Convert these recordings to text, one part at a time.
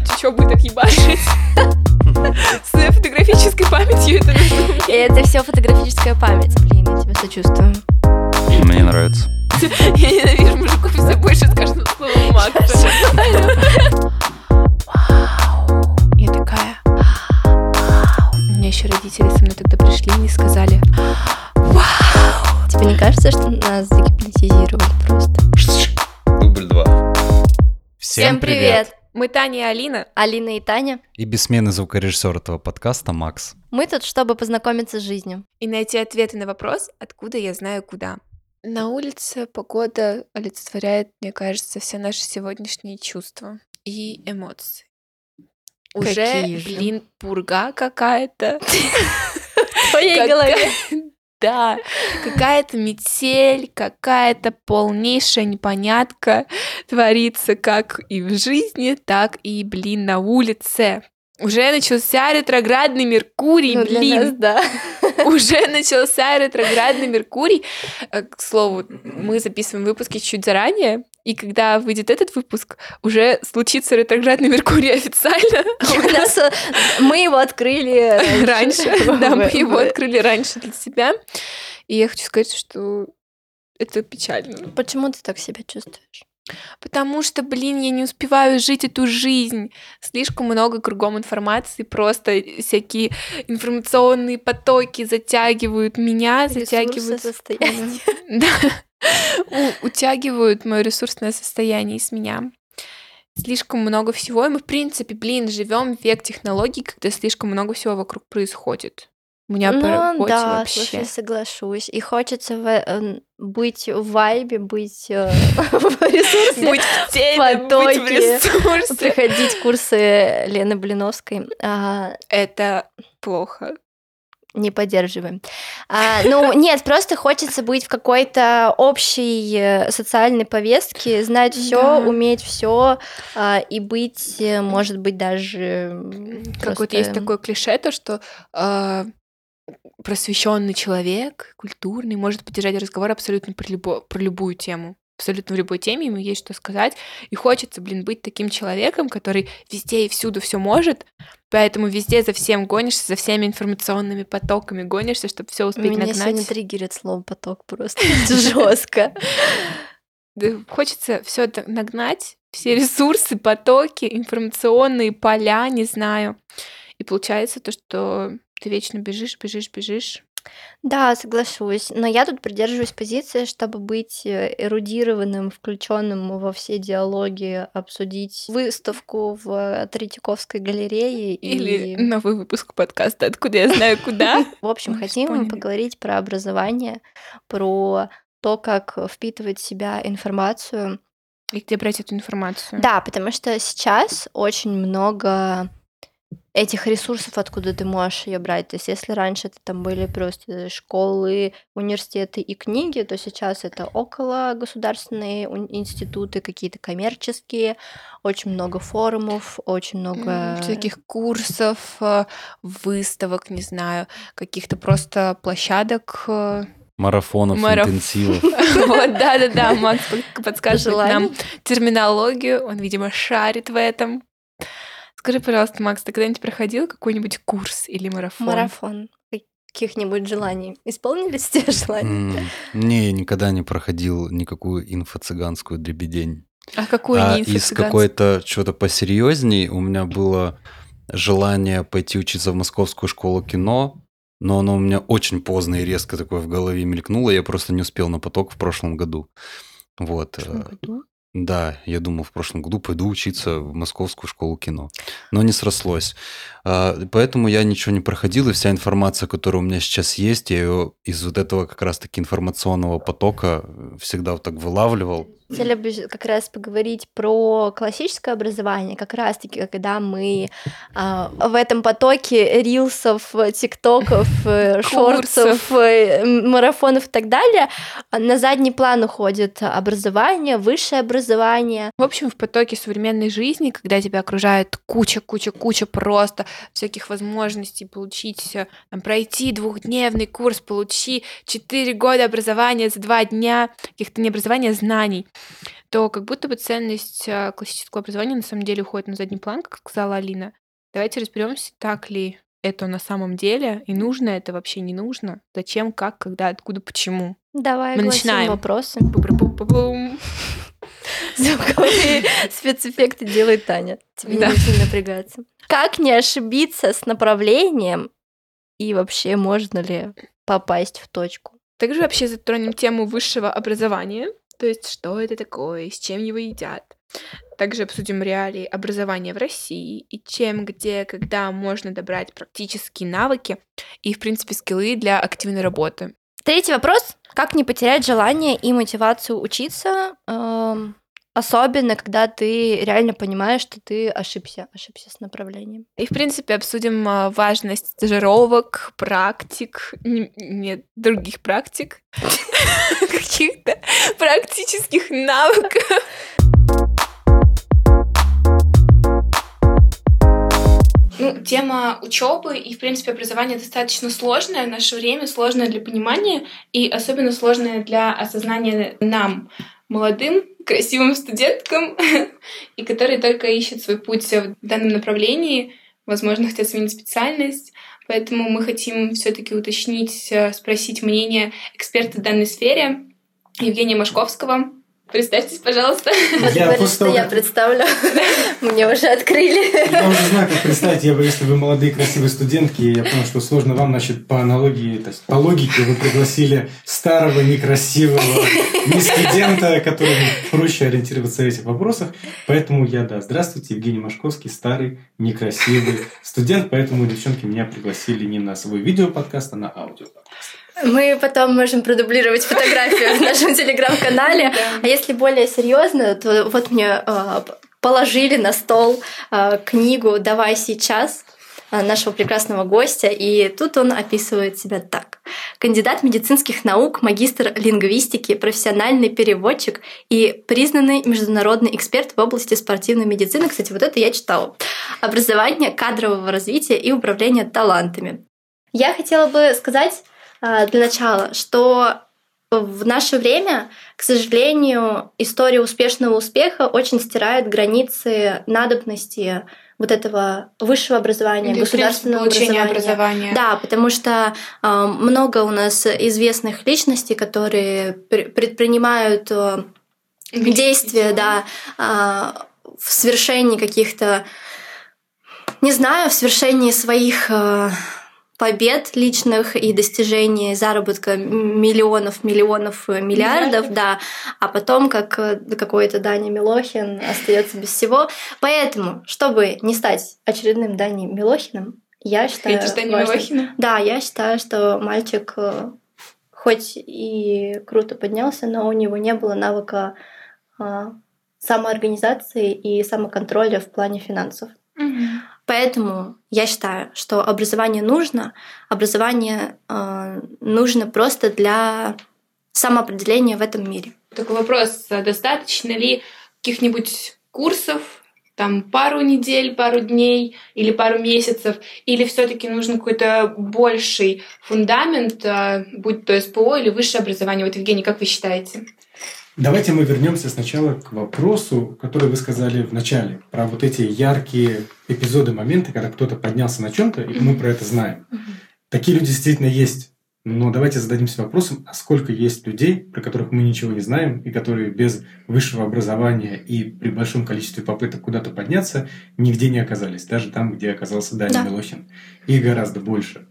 запомнить учебу и так ебашить. С фотографической памятью это нужно. Это все фотографическая память. Блин, я тебя сочувствую. Мне нравится. Я ненавижу мужиков все больше с каждым словом Макса. Я такая... У меня еще родители со мной тогда пришли и сказали, Тебе не кажется, что нас загипнотизировали просто? Дубль два. Мы Таня и Алина. Алина и Таня. И бессменный звукорежиссер этого подкаста Макс. Мы тут, чтобы познакомиться с жизнью. И найти ответы на вопрос, откуда я знаю куда. На улице погода олицетворяет, мне кажется, все наши сегодняшние чувства и эмоции. Уже, Какие же? блин, пурга какая-то. В твоей голове. Да, какая-то метель, какая-то полнейшая непонятка творится как и в жизни, так и, блин, на улице. Уже начался ретроградный Меркурий, Ну, блин. нас, да. Уже начался ретроградный Меркурий. Э, К слову, мы записываем выпуски чуть заранее, и когда выйдет этот выпуск, уже случится ретроградный Меркурий официально. Э, Мы его открыли раньше. Да, мы его открыли раньше для себя. И я хочу сказать, что это печально. Почему ты так себя чувствуешь? Потому что, блин, я не успеваю жить эту жизнь. Слишком много кругом информации, просто всякие информационные потоки затягивают меня, затягивают... состояние. Да. Утягивают мое ресурсное состояние из меня. Слишком много всего. И мы, в принципе, блин, живем в век технологий, когда слишком много всего вокруг происходит. У меня по Ну работе да, вообще. слушай, соглашусь. И хочется в, э, быть в вайбе, быть э, в ресурсе, Быть в теме, быть в потоке, ресурсе. проходить курсы Лены Блиновской. А, Это плохо. Не поддерживаем. А, ну, нет, просто хочется быть в какой-то общей э, социальной повестке, знать все, Да. уметь все и быть, э, может быть, даже Как вот просто- есть такое клише, то что просвещенный человек, культурный, может поддержать разговор абсолютно про, любо- про любую тему. Абсолютно в любой теме ему есть что сказать. И хочется, блин, быть таким человеком, который везде и всюду все может, поэтому везде за всем гонишься, за всеми информационными потоками гонишься, чтобы все успеть Меня нагнать. сегодня триггерит слово поток просто жестко. Хочется все это нагнать, все ресурсы, потоки, информационные поля, не знаю. И получается то, что ты вечно бежишь, бежишь, бежишь. Да, соглашусь. Но я тут придерживаюсь позиции, чтобы быть э, эрудированным, включенным во все диалоги, обсудить выставку в Третьяковской галерее. Или и, новый выпуск подкаста «Откуда я знаю куда». в общем, хотим поняли. поговорить про образование, про то, как впитывать в себя информацию. И где брать эту информацию? Да, потому что сейчас очень много этих ресурсов, откуда ты можешь ее брать. То есть, если раньше это там были просто школы, университеты и книги, то сейчас это около государственные институты, какие-то коммерческие, очень много форумов, очень много Всяких курсов, э, выставок, не знаю, каких-то просто площадок. э. Марафонов, Мараф- интенсивов. Вот, да-да-да, Макс под- подсказывает нам терминологию, он, видимо, шарит в этом. Скажи, пожалуйста, Макс, ты когда-нибудь проходил какой-нибудь курс или марафон? марафон каких-нибудь желаний. Исполнились те желания? М, Не, я никогда не проходил никакую инфо-цыганскую дребедень. А какой А не из какой-то что-то посерьезней у меня было желание пойти учиться в Московскую школу кино, но оно у меня очень поздно и резко такое в голове мелькнуло, я просто не успел на поток в прошлом году. Вот. э, Да, я думал в прошлом году пойду учиться в Московскую школу кино, но не срослось. А, Поэтому я ничего не проходил, и вся информация, которая у меня сейчас есть, я ее из вот этого как раз-таки информационного потока всегда вот так вылавливал. Хотели бы как раз поговорить про классическое образование, как раз-таки, когда мы а, в этом потоке рилсов, э, тиктоков, э, шортсов, э, марафонов и так далее, на задний план уходит образование, высшее образование. В общем, в потоке современной жизни, когда тебя окружает куча-куча-куча просто всяких возможностей получить, э, там, пройти двухдневный курс, получи 4 года образования за 2 дня, каких-то не образования, а знаний. То как будто бы ценность а, классического образования на самом деле уходит на задний план, как сказала Алина. Давайте разберемся, так ли это на самом деле, и нужно это вообще не нужно, зачем, как, когда, откуда, почему. Давай Мы начинаем. вопросы. Звуковые спецэффекты делает Таня. Тебе Да. не нужно напрягаться. Как не ошибиться с направлением и вообще можно ли попасть в точку? Также вообще затронем тему высшего образования, то есть что это такое, с чем его едят. Также обсудим реалии образования в России и чем, где, когда можно добрать практические навыки и, в принципе, скиллы для активной работы. Третий вопрос. Как не потерять желание и мотивацию учиться, эм, особенно когда ты реально понимаешь, что ты ошибся, ошибся с направлением. И, в принципе, обсудим а, важность стажировок, практик, не, не других практик, каких-то практических навыков. Ну, тема учебы и, в принципе, образования достаточно сложная в наше время, сложная для понимания и особенно сложная для осознания нам, молодым, красивым студенткам, и которые только ищут свой путь в данном направлении, возможно, хотят сменить специальность. Поэтому мы хотим все-таки уточнить, э, спросить мнение эксперта в данной сфере Евгения Машковского. Представьтесь, пожалуйста. Я говорит, что я представлю. Мне уже открыли. Я уже знаю, как представить, я, бы, если вы молодые красивые студентки, я понял, что сложно вам, значит, по аналогии, то есть по логике вы пригласили старого, некрасивого, не студента, которому проще ориентироваться в этих вопросах. Поэтому я, да, здравствуйте, Евгений Машковский, старый, некрасивый студент, поэтому девчонки меня пригласили не на свой видеоподкаст, а на аудиоподкаст. Мы потом можем продублировать фотографию в нашем телеграм-канале. А если более серьезно, то вот мне э, положили на стол э, книгу «Давай сейчас» э, нашего прекрасного гостя, и тут он описывает себя так. Кандидат медицинских наук, магистр лингвистики, профессиональный переводчик и признанный международный эксперт в области спортивной медицины. Кстати, вот это я читала. Образование, кадрового развития и управления талантами. Я хотела бы сказать а, для начала, что в наше время, к сожалению, история успешного успеха очень стирает границы надобности вот этого высшего образования, принципе, государственного образования. образования. Да, потому что а, много у нас известных личностей, которые пр- предпринимают а, действия, да, а, в свершении каких-то, не знаю, в свершении своих а, побед личных и достижений заработка миллионов, миллионов, э, миллиардов, да, а потом как э, какой-то Даня Милохин остается без всего. Поэтому, чтобы не стать очередным Даней Милохиным, я считаю... Даню важным- Милохина? Да, я считаю, что мальчик э, хоть и круто поднялся, но у него не было навыка а, самоорганизации и самоконтроля в плане финансов. Поэтому я считаю, что образование нужно. Образование э, нужно просто для самоопределения в этом мире. Такой вопрос, а достаточно ли каких-нибудь курсов, там пару недель, пару дней или пару месяцев, или все-таки нужен какой-то больший фундамент, а, будь то СПО или высшее образование? Вот, Евгений, как вы считаете? Давайте мы вернемся сначала к вопросу, который вы сказали в начале, про вот эти яркие эпизоды, моменты, когда кто-то поднялся на чем-то, и мы про это знаем. Такие люди действительно есть. Но давайте зададимся вопросом, а сколько есть людей, про которых мы ничего не знаем, и которые без высшего образования и при большом количестве попыток куда-то подняться нигде не оказались, даже там, где оказался Даня Да. Милохин. Их гораздо больше.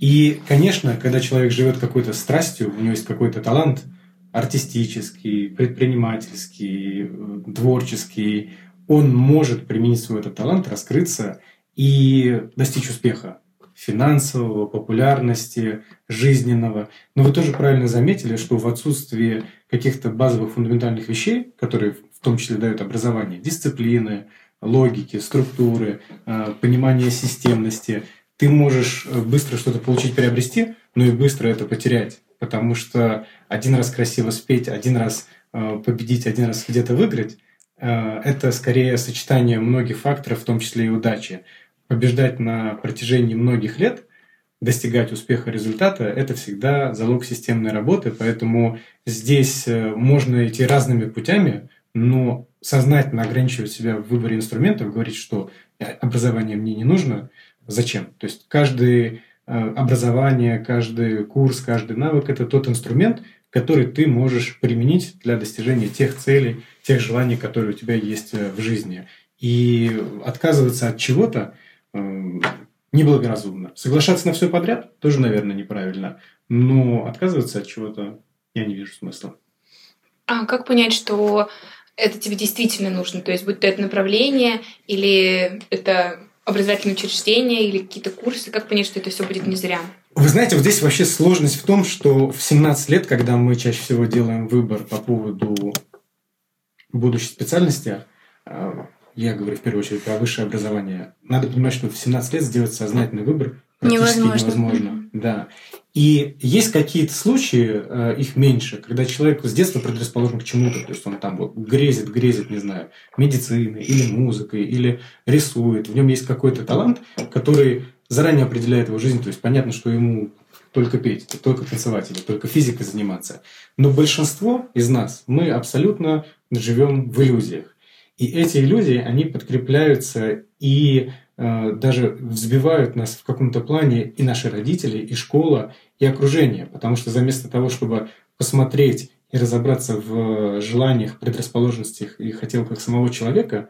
И, конечно, когда человек живет какой-то страстью, у него есть какой-то талант артистический, предпринимательский, творческий, он может применить свой этот талант, раскрыться и достичь успеха финансового, популярности, жизненного. Но вы тоже правильно заметили, что в отсутствии каких-то базовых фундаментальных вещей, которые в том числе дают образование, дисциплины, логики, структуры, э, понимания системности, ты можешь э, быстро что-то получить, приобрести, но и быстро это потерять. Потому что один раз красиво спеть, один раз э, победить, один раз где-то выиграть, э, это скорее сочетание многих факторов, в том числе и удачи побеждать на протяжении многих лет достигать успеха результата, это всегда залог системной работы, поэтому здесь э, можно идти разными путями, но сознательно ограничивать себя в выборе инструментов, говорить, что образование мне не нужно, зачем? То есть каждое образование, каждый курс, каждый навык – это тот инструмент, который ты можешь применить для достижения тех целей, тех желаний, которые у тебя есть в жизни. И отказываться от чего-то неблагоразумно. Соглашаться на все подряд тоже, наверное, неправильно. Но отказываться от чего-то я не вижу смысла. А как понять, что это тебе действительно нужно? То есть, будь то это направление, или это образовательное учреждение, или какие-то курсы, как понять, что это все будет не зря? Вы знаете, вот здесь вообще сложность в том, что в 17 лет, когда мы чаще всего делаем выбор по поводу будущей специальности, а, я говорю в первую очередь про высшее образование, надо понимать, что в 17 лет сделать сознательный выбор практически невозможно. невозможно. Да. И есть какие-то случаи, э, их меньше, когда человек с детства предрасположен к чему-то, то есть он там вот грезит, грезит, не знаю, медициной или музыкой, или рисует. В нем есть какой-то талант, который заранее определяет его жизнь, то есть понятно, что ему только петь, только танцевать или только физикой заниматься. Но большинство из нас, мы абсолютно живем в иллюзиях. И эти иллюзии, они подкрепляются и даже взбивают нас в каком-то плане и наши родители, и школа, и окружение. Потому что заместо того, чтобы посмотреть и разобраться в желаниях, предрасположенностях и хотелках самого человека,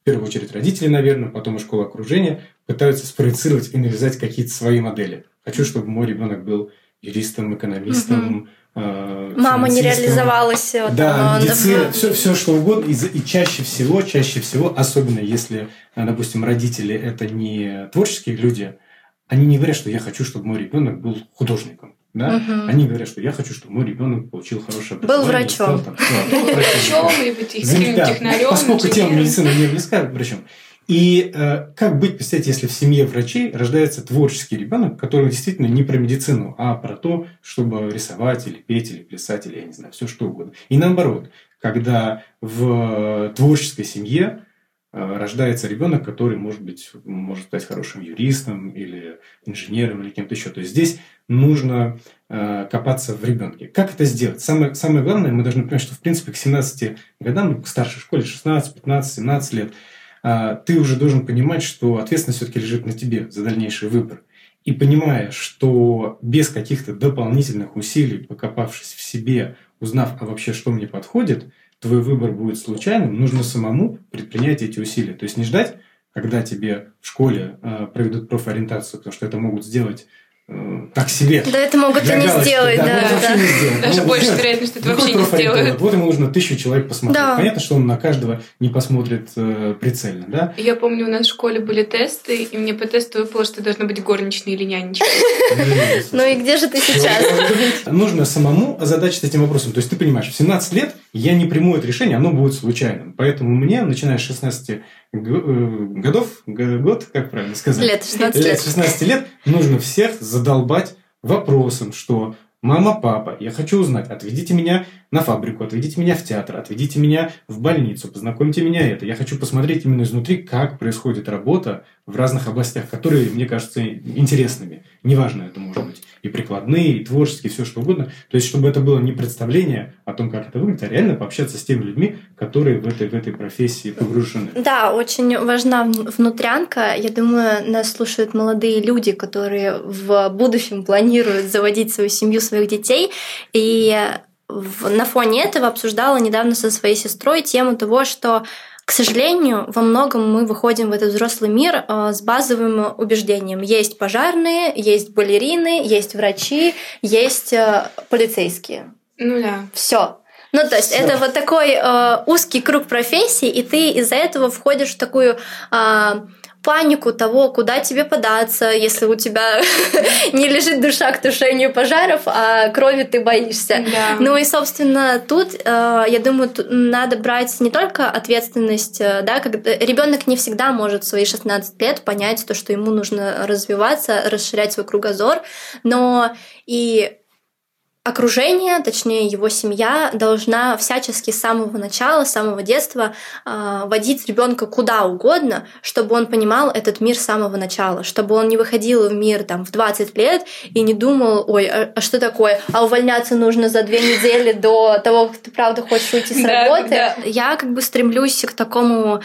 в первую очередь родители, наверное, потом и школа окружения, пытаются спроецировать и навязать какие-то свои модели. Хочу, чтобы мой ребенок был юристом, экономистом, Э, Мама не реализовалась. Э, да, там, медицина, да. все, все что угодно. И, и чаще всего, чаще всего, особенно если, э, допустим, родители это не творческие люди, они не говорят, что я хочу, чтобы мой ребенок был художником. Да? Угу. Они говорят, что я хочу, чтобы мой ребенок получил хорошее образование. Был врачом. Стал, там, был врачом, либо технарем. Поскольку тема медицины не близка врачом. И э, как быть, представьте, если в семье врачей рождается творческий ребенок, который действительно не про медицину, а про то, чтобы рисовать или петь, или плясать, или, я не знаю, все что угодно. И наоборот, когда в творческой семье э, рождается ребенок, который, может быть, может стать хорошим юристом или инженером или кем-то еще. То есть здесь нужно э, копаться в ребенке. Как это сделать? Самое, самое главное, мы должны понимать, что в принципе к 17 годам, к старшей школе, 16, 15, 17 лет – ты уже должен понимать, что ответственность все-таки лежит на тебе за дальнейший выбор. И понимая, что без каких-то дополнительных усилий, покопавшись в себе, узнав, а вообще что мне подходит, твой выбор будет случайным, нужно самому предпринять эти усилия. То есть не ждать, когда тебе в школе э, проведут профориентацию, потому что это могут сделать так себе. Да, это могут и не сделать, да. да, да. Не сделать. Даже ну, больше вероятность, что это вообще не сделают. Вот ему нужно тысячу человек посмотреть. Да. Понятно, что он на каждого не посмотрит э, прицельно, да? Я помню, у нас в школе были тесты, и мне по тесту выпало, что должна быть горничная или нянечка. Ну и где же ты сейчас? Нужно самому озадачиться этим вопросом. То есть ты понимаешь, в 17 лет я не приму это решение, оно будет случайным. Поэтому мне, начиная с 16 э, годов, год, как правильно сказать? Лет, 16 лет. 16 лет нужно всех задолбать вопросом, что Мама, папа, я хочу узнать, отведите меня на фабрику, отведите меня в театр, отведите меня в больницу, познакомьте меня это. Я хочу посмотреть именно изнутри, как происходит работа в разных областях, которые мне кажутся интересными. Неважно, это может быть и прикладные, и творческие, все что угодно. То есть, чтобы это было не представление о том, как это выглядит, а реально пообщаться с теми людьми, которые в этой, в этой профессии погружены. Да, очень важна внутрянка. Я думаю, нас слушают молодые люди, которые в будущем планируют заводить свою семью, своих детей. И на фоне этого обсуждала недавно со своей сестрой тему того, что к сожалению, во многом мы выходим в этот взрослый мир э, с базовым убеждением. Есть пожарные, есть балерины, есть врачи, есть э, полицейские. Ну да. Все. Ну, то есть Всё. это вот такой э, узкий круг профессий, и ты из-за этого входишь в такую э, панику того, куда тебе податься, если у тебя не лежит душа к тушению пожаров, а крови ты боишься. Да. Ну и, собственно, тут, э, я думаю, надо брать не только ответственность, э, да, когда ребенок не всегда может в свои 16 лет понять то, что ему нужно развиваться, расширять свой кругозор, но и окружение, точнее его семья, должна всячески с самого начала, с самого детства э, водить ребенка куда угодно, чтобы он понимал этот мир с самого начала, чтобы он не выходил в мир там в 20 лет и не думал, ой, а, а что такое, а увольняться нужно за две недели до того, как ты правда хочешь уйти с работы. Я как бы стремлюсь к такому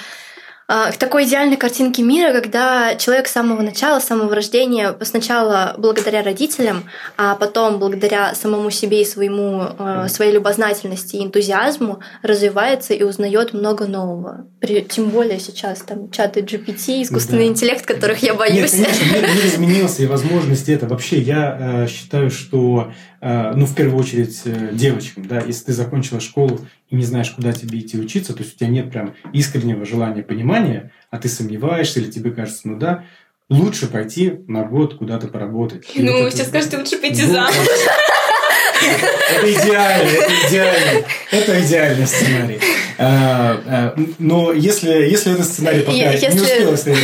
к такой идеальной картинке мира, когда человек с самого начала, с самого рождения, сначала благодаря родителям, а потом благодаря самому себе и своему, а, своей любознательности и энтузиазму развивается и узнает много нового. При, тем более сейчас там чаты GPT, искусственный да. интеллект, которых я боюсь. Нет, конечно, мир, мир изменился, и возможности это. Вообще, я э, считаю, что ну, в первую очередь, э, девочкам, да, если ты закончила школу и не знаешь, куда тебе идти учиться, то есть у тебя нет прям искреннего желания понимания, а ты сомневаешься или тебе кажется, ну да, лучше пойти на год куда-то поработать. Ну, вот сейчас это... скажете, лучше пойти ну, замуж. Это идеально, это идеально. Это идеальный сценарий. А, а, но если, если этот сценарий пока если не успел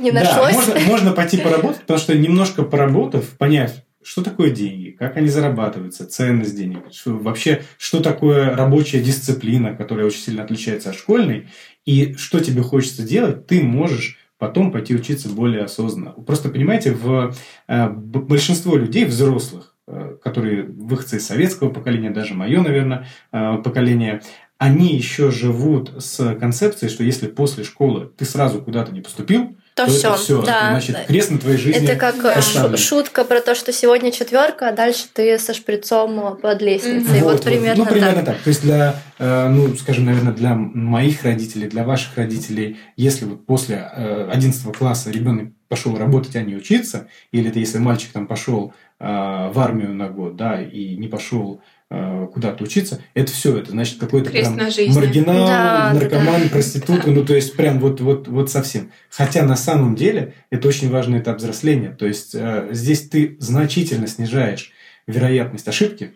не нашлось. Да, можно, можно пойти поработать, потому что немножко поработав, поняв, что такое деньги, как они зарабатываются, ценность денег, что, вообще, что такое рабочая дисциплина, которая очень сильно отличается от школьной, и что тебе хочется делать, ты можешь потом пойти учиться более осознанно. Просто понимаете, в э, большинство людей, взрослых, э, которые выходцы из советского поколения, даже мое, наверное, э, поколение, они еще живут с концепцией, что если после школы ты сразу куда-то не поступил, то, то все. все. Да. Значит, крест на твоей жизни. Это как э, поставлен. шутка про то, что сегодня четверка, а дальше ты со шприцом под лестницей. Mm-hmm. Вот, вот примерно Ну, примерно так. так. То есть для, э, ну, скажем, наверное, для моих родителей, для ваших родителей, если вот после 11 э, класса ребенок пошел работать, а не учиться, или это если мальчик там пошел в армию на год, да, и не пошел куда-то учиться, это все, это значит какой-то прям маргинал, да, наркоман, да, да. проститутка, ну то есть прям вот, вот, вот совсем. Хотя на самом деле это очень важный этап взросления, то есть э, здесь ты значительно снижаешь вероятность ошибки,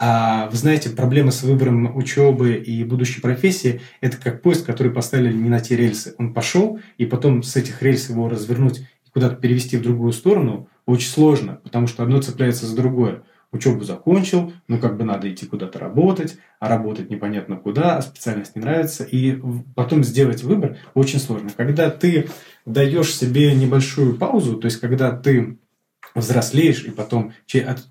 а вы знаете, проблема с выбором учебы и будущей профессии – это как поезд, который поставили не на те рельсы. Он пошел, и потом с этих рельс его развернуть и куда-то перевести в другую сторону очень сложно, потому что одно цепляется за другое учебу закончил, но как бы надо идти куда-то работать, а работать непонятно куда, а специальность не нравится, и потом сделать выбор очень сложно. Когда ты даешь себе небольшую паузу, то есть когда ты взрослеешь и потом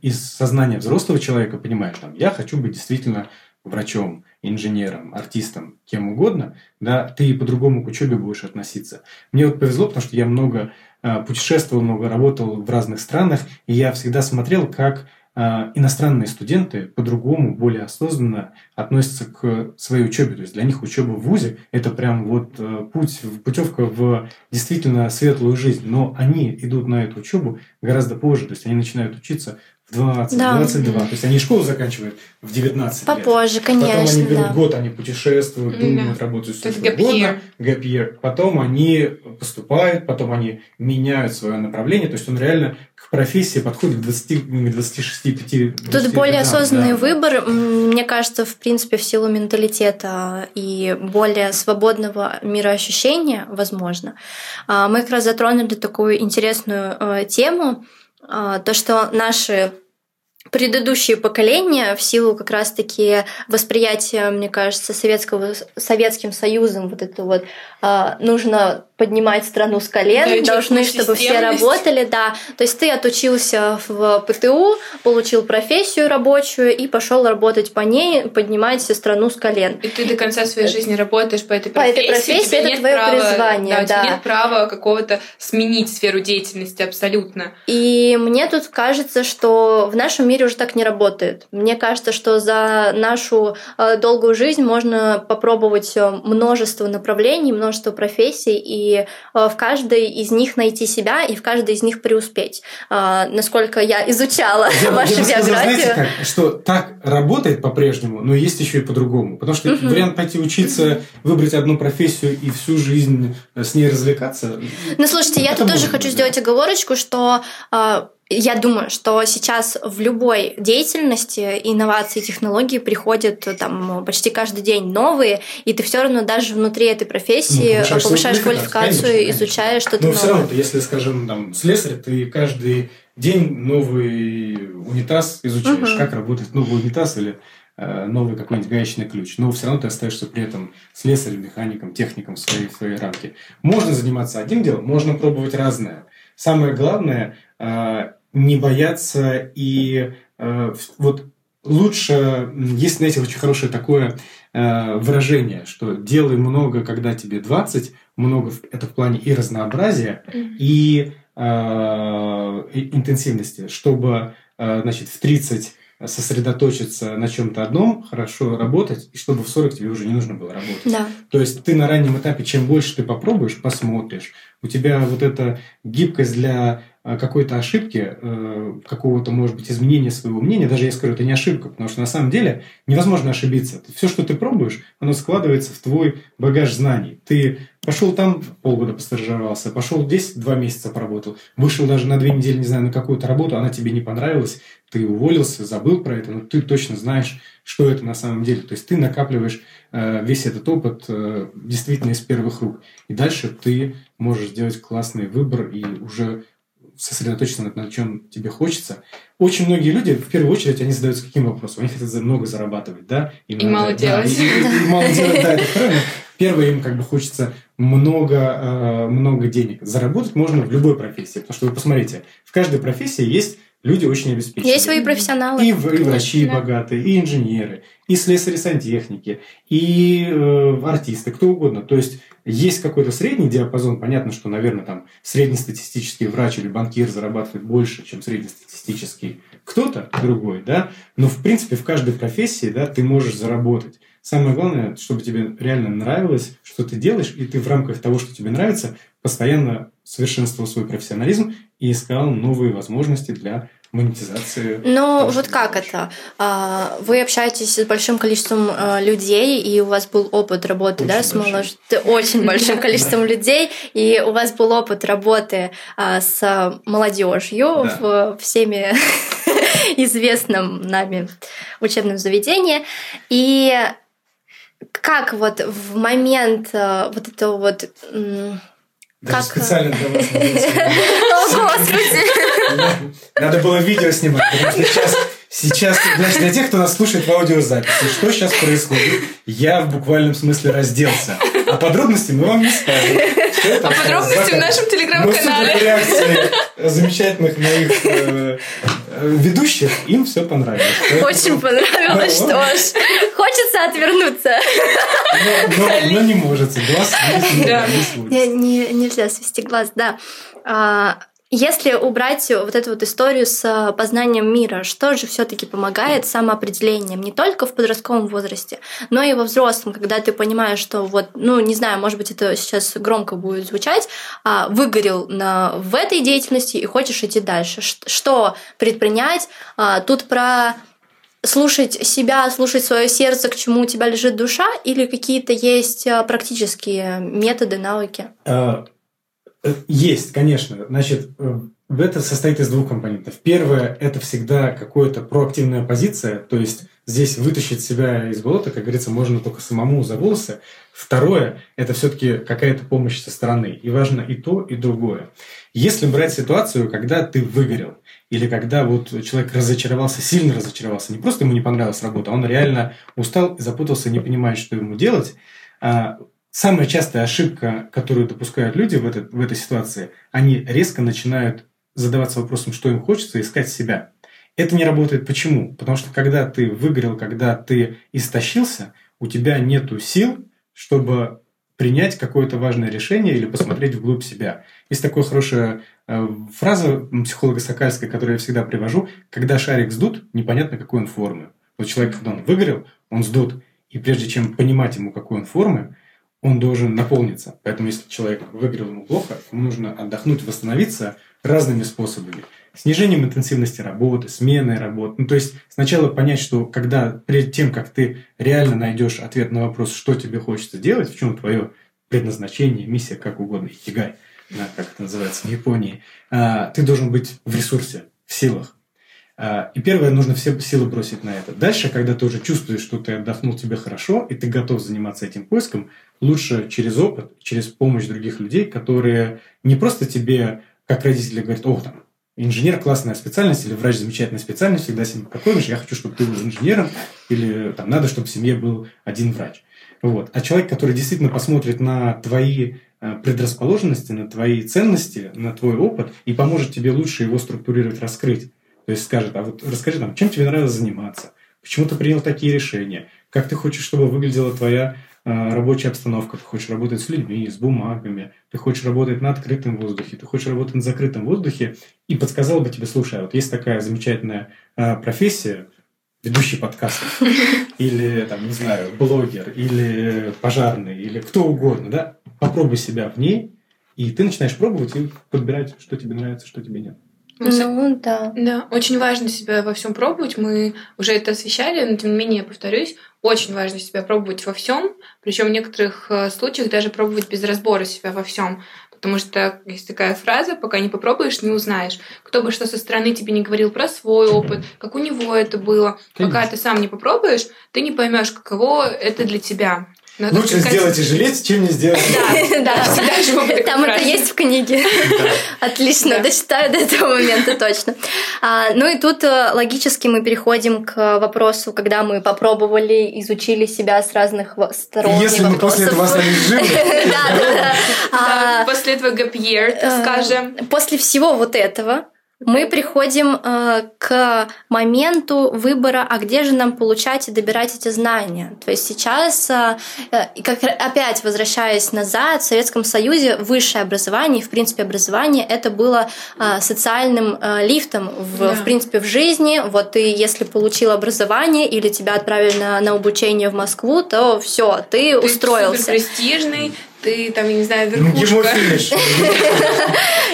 из сознания взрослого человека понимаешь, там, я хочу быть действительно врачом, инженером, артистом, кем угодно, да, ты по-другому к учебе будешь относиться. Мне вот повезло, потому что я много э, путешествовал, много работал в разных странах, и я всегда смотрел, как иностранные студенты по-другому, более осознанно относятся к своей учебе. То есть для них учеба в ВУЗе – это прям вот э, путь, путевка в действительно светлую жизнь. Но они идут на эту учебу гораздо позже. То есть они начинают учиться в 20, да. 22. То есть они школу заканчивают в 19 Попозже, лет. конечно. Потом они берут да. год, они путешествуют, думают, да. работают все что угодно. Гэпьер. Потом они поступают, потом они меняют свое направление. То есть он реально к профессии подходит к 20, 26 5 Тут более осознанный да. выбор, мне кажется, в принципе, в силу менталитета и более свободного мироощущения, возможно. А, мы как раз затронули такую интересную э, тему, а, то, что наши предыдущие поколения в силу как раз-таки восприятия, мне кажется, советского, Советским Союзом вот это вот э, нужно поднимать страну с колен, да, должны, чтобы все работали, да. То есть ты отучился в ПТУ, получил профессию рабочую и пошел работать по ней, поднимать страну с колен. И ты до конца своей жизни работаешь по этой профессии. По этой профессии это нет твое права, призвание, да. да. нет права какого-то сменить сферу деятельности абсолютно. И мне тут кажется, что в нашем мире уже так не работает. Мне кажется, что за нашу э, долгую жизнь можно попробовать э, множество направлений, множество профессий и э, в каждой из них найти себя и в каждой из них преуспеть. Насколько я изучала я, вашу я биографию. Сказал, знаете как, что так работает по-прежнему, но есть еще и по-другому. Потому что угу. вариант пойти учиться, выбрать одну профессию и всю жизнь с ней развлекаться. Ну, слушайте, я тут тоже хочу сделать оговорочку, что я думаю, что сейчас в любой деятельности инновации и технологии приходят там почти каждый день новые, и ты все равно даже внутри этой профессии ну, повышаешь, квалификацию, конечно, изучаешь что-то Но новое. все равно, если, скажем, там, слесарь, ты каждый день новый унитаз изучаешь, Мгм. как работает новый унитаз или э, новый какой-нибудь гаечный ключ. Но все равно ты остаешься при этом слесарем, механиком, техником в своей, в своей рамке. Можно заниматься одним делом, можно пробовать разное. Самое главное э, не бояться и э, вот лучше, есть, знаете, очень хорошее такое э, выражение, что делай много, когда тебе 20, много в- это в плане и разнообразия, и э, и интенсивности, чтобы, э, значит, в 30 сосредоточиться на чем-то одном, хорошо работать, и чтобы в 40 тебе уже не нужно было работать. Да. То есть ты на раннем этапе, чем больше ты попробуешь, посмотришь, у тебя вот эта гибкость для какой-то ошибки, э, какого-то, может быть, изменения своего мнения, даже я скажу, это не ошибка, потому что на самом деле невозможно ошибиться. Все, что ты пробуешь, оно складывается в твой багаж знаний. Ты пошел там, полгода постажировался, пошел здесь, два месяца поработал, вышел даже на две недели, не знаю, на какую-то работу, она тебе не понравилась, ты уволился, забыл про это, но ты точно знаешь, что это на самом деле. То есть ты накапливаешь э, весь этот опыт э, действительно из первых рук. И дальше ты можешь сделать классный выбор и уже сосредоточиться на, на чем тебе хочется. Очень многие люди, в первую очередь, они задаются каким вопросом? Они хотят много зарабатывать, да? Им И мало да, делать. и, и- и мало делать, да, это правильно. Первое, им как бы хочется много, э, много денег. Заработать можно в любой профессии. Потому что вы посмотрите, в каждой профессии есть люди очень обеспеченные. Есть свои профессионалы. И, и врачи да. богатые, и инженеры, и слесари-сантехники, и э, артисты, кто угодно. То есть есть какой-то средний диапазон. Понятно, что, наверное, там среднестатистический врач или банкир зарабатывает больше, чем среднестатистический кто-то другой, да. Но, в принципе, в каждой профессии, да, ты можешь заработать. Самое главное, чтобы тебе реально нравилось, что ты делаешь, и ты в рамках того, что тебе нравится, постоянно совершенствовал свой профессионализм и искал новые возможности для монетизации. Ну, вот как это? А, Вы общаетесь с большим количеством а, людей, и у вас был опыт работы, да, Очень с молож... Очень большим количеством людей, и у вас был опыт работы а, с молодежью в всеми известном нами учебном заведении. И как вот в момент а, вот этого вот... Даже Как- специально для вас. Господи! Надо было видео снимать, потому что сейчас, сейчас, значит, для тех, кто нас слушает в аудиозаписи, что сейчас происходит? Я в буквальном смысле разделся. А подробности мы вам не скажем. А подробности в нашем телеграм-канале. реакции замечательных моих э, э, ведущих, им все понравилось. Очень понравилось, что ж. Хочется отвернуться. Но, но- но не может. Глаз не- не- Да. не нельзя свести глаз, да. А, Если убрать вот эту вот историю с а, познанием мира, что же все-таки помогает самоопределением не только в подростковом возрасте, но и во взрослом, когда ты понимаешь, что вот, ну, не знаю, может быть, это сейчас громко будет звучать, а, выгорел на, в этой деятельности и хочешь идти дальше. Что предпринять? А, Тут про слушать себя, слушать свое сердце, к чему у тебя лежит душа, или какие-то есть а, практические методы, навыки? А, э, Есть, конечно. Значит, э, это состоит из двух компонентов. Первое – это всегда какая-то проактивная позиция, то есть здесь вытащить себя из болота, как говорится, можно только самому за волосы. Второе – это все-таки какая-то помощь со стороны. И важно и то, и другое. Если брать ситуацию, когда ты выгорел, или когда вот человек разочаровался, сильно разочаровался, не просто ему не понравилась работа, а он реально устал запутался, не понимает, что ему делать, а, самая частая ошибка, которую допускают люди в, этой в этой ситуации, они резко начинают задаваться вопросом, что им хочется, искать себя. Это не работает почему? Потому что когда ты выгорел, когда ты истощился, у тебя нету сил, чтобы принять какое-то важное решение или посмотреть вглубь себя. Есть такая хорошая э, фраза психолога Сокальской, которую я всегда привожу. Когда шарик сдут, непонятно, какой он формы. Вот человек, когда он выгорел, он сдут. И прежде чем понимать ему, какой он формы, он должен наполниться. Поэтому, если человек выиграл ему плохо, ему нужно отдохнуть, восстановиться разными способами. Снижением интенсивности работы, сменой работы. Ну, то есть сначала понять, что когда перед тем, как ты реально найдешь ответ на вопрос, что тебе хочется делать, в чем твое предназначение, миссия, как угодно, икигай, да, как это называется в Японии, а, ты должен быть в ресурсе, в силах. А, И первое, нужно все силы бросить на это. Дальше, когда ты уже чувствуешь, что ты отдохнул, тебе хорошо, и ты готов заниматься этим поиском, лучше через опыт, через помощь других людей, которые не просто тебе, как родители, говорят, ох, там, инженер классная специальность или врач замечательная специальность, всегда какой же, я хочу, чтобы ты был инженером, или там надо, чтобы в семье был один врач. Вот. А человек, который действительно посмотрит на твои э, предрасположенности, на твои ценности, на твой опыт и поможет тебе лучше его структурировать, раскрыть. То есть скажет, а вот расскажи там, чем тебе нравилось заниматься, почему ты принял такие решения, как ты хочешь, чтобы выглядела твоя рабочая обстановка, ты хочешь работать с людьми, с бумагами, ты хочешь работать на открытом воздухе, ты хочешь работать на закрытом воздухе, и подсказал бы тебе, слушай, а вот есть такая замечательная э, профессия, ведущий подкастов, или, там, не знаю, блогер, или пожарный, или кто угодно, да, попробуй себя в ней, и ты начинаешь пробовать и подбирать, что тебе нравится, что тебе нет. Ну, да. Да, очень важно себя во всем пробовать. Мы уже это освещали, но тем не менее, я повторюсь, очень важно себя пробовать во всем, причем в некоторых э, случаях даже пробовать без разбора себя во всем. Потому что есть такая фраза, пока не попробуешь, не узнаешь. Кто бы что со стороны тебе не говорил про свой опыт, как у него это было. Конечно. Пока ты сам не попробуешь, ты не поймешь, каково это для тебя. Надо Лучше сказать... сделать и жалеть, чем не сделать. Да, да. Там это есть в книге. Отлично, дочитаю до этого момента точно. А, ну и тут э, логически мы переходим к вопросу, когда мы попробовали, изучили себя с разных сторон. Если мы после этого остались живы. Да, да, да. После этого gap year, э, скажем. После всего вот этого мы приходим э, к моменту выбора, а где же нам получать и добирать эти знания. То есть сейчас, э, как опять возвращаясь назад, в Советском Союзе высшее образование, в принципе образование, это было э, социальным э, лифтом в, да. в принципе в жизни. Вот ты, если получил образование или тебя отправили на, на обучение в Москву, то все, ты, ты устроился. Ты престижный, ты там, я не знаю, верхушка.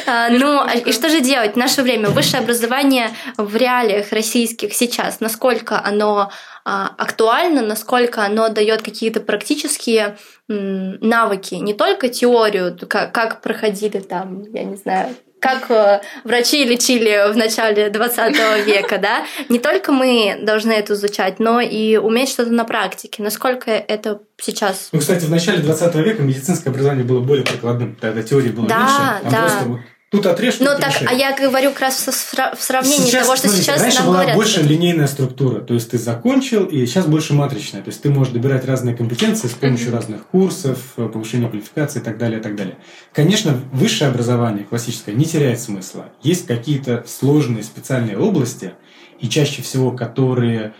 А, ну, а и что же делать? В наше время высшее образование в реалиях российских сейчас, насколько оно а, актуально, насколько оно дает какие-то практические навыки, не только теорию, как, как проходили там, я не знаю, как э, врачи лечили в начале 20 века, да, не только мы должны это изучать, но и уметь что-то на практике. Насколько это сейчас... Ну, кстати, в начале 20 века медицинское образование было более прикладным, тогда теории было да, меньше, а да. просто Тут отрежь, Ну так, а я говорю как раз в сравнении сейчас, того, что смотрите, сейчас раньше нам была говорят. больше линейная структура, то есть ты закончил, и сейчас больше матричная, то есть ты можешь добирать разные компетенции с помощью mm-hmm. разных курсов, повышения квалификации и так далее, и так далее. Конечно, высшее образование классическое не теряет смысла. Есть какие-то сложные специальные области, и чаще всего которые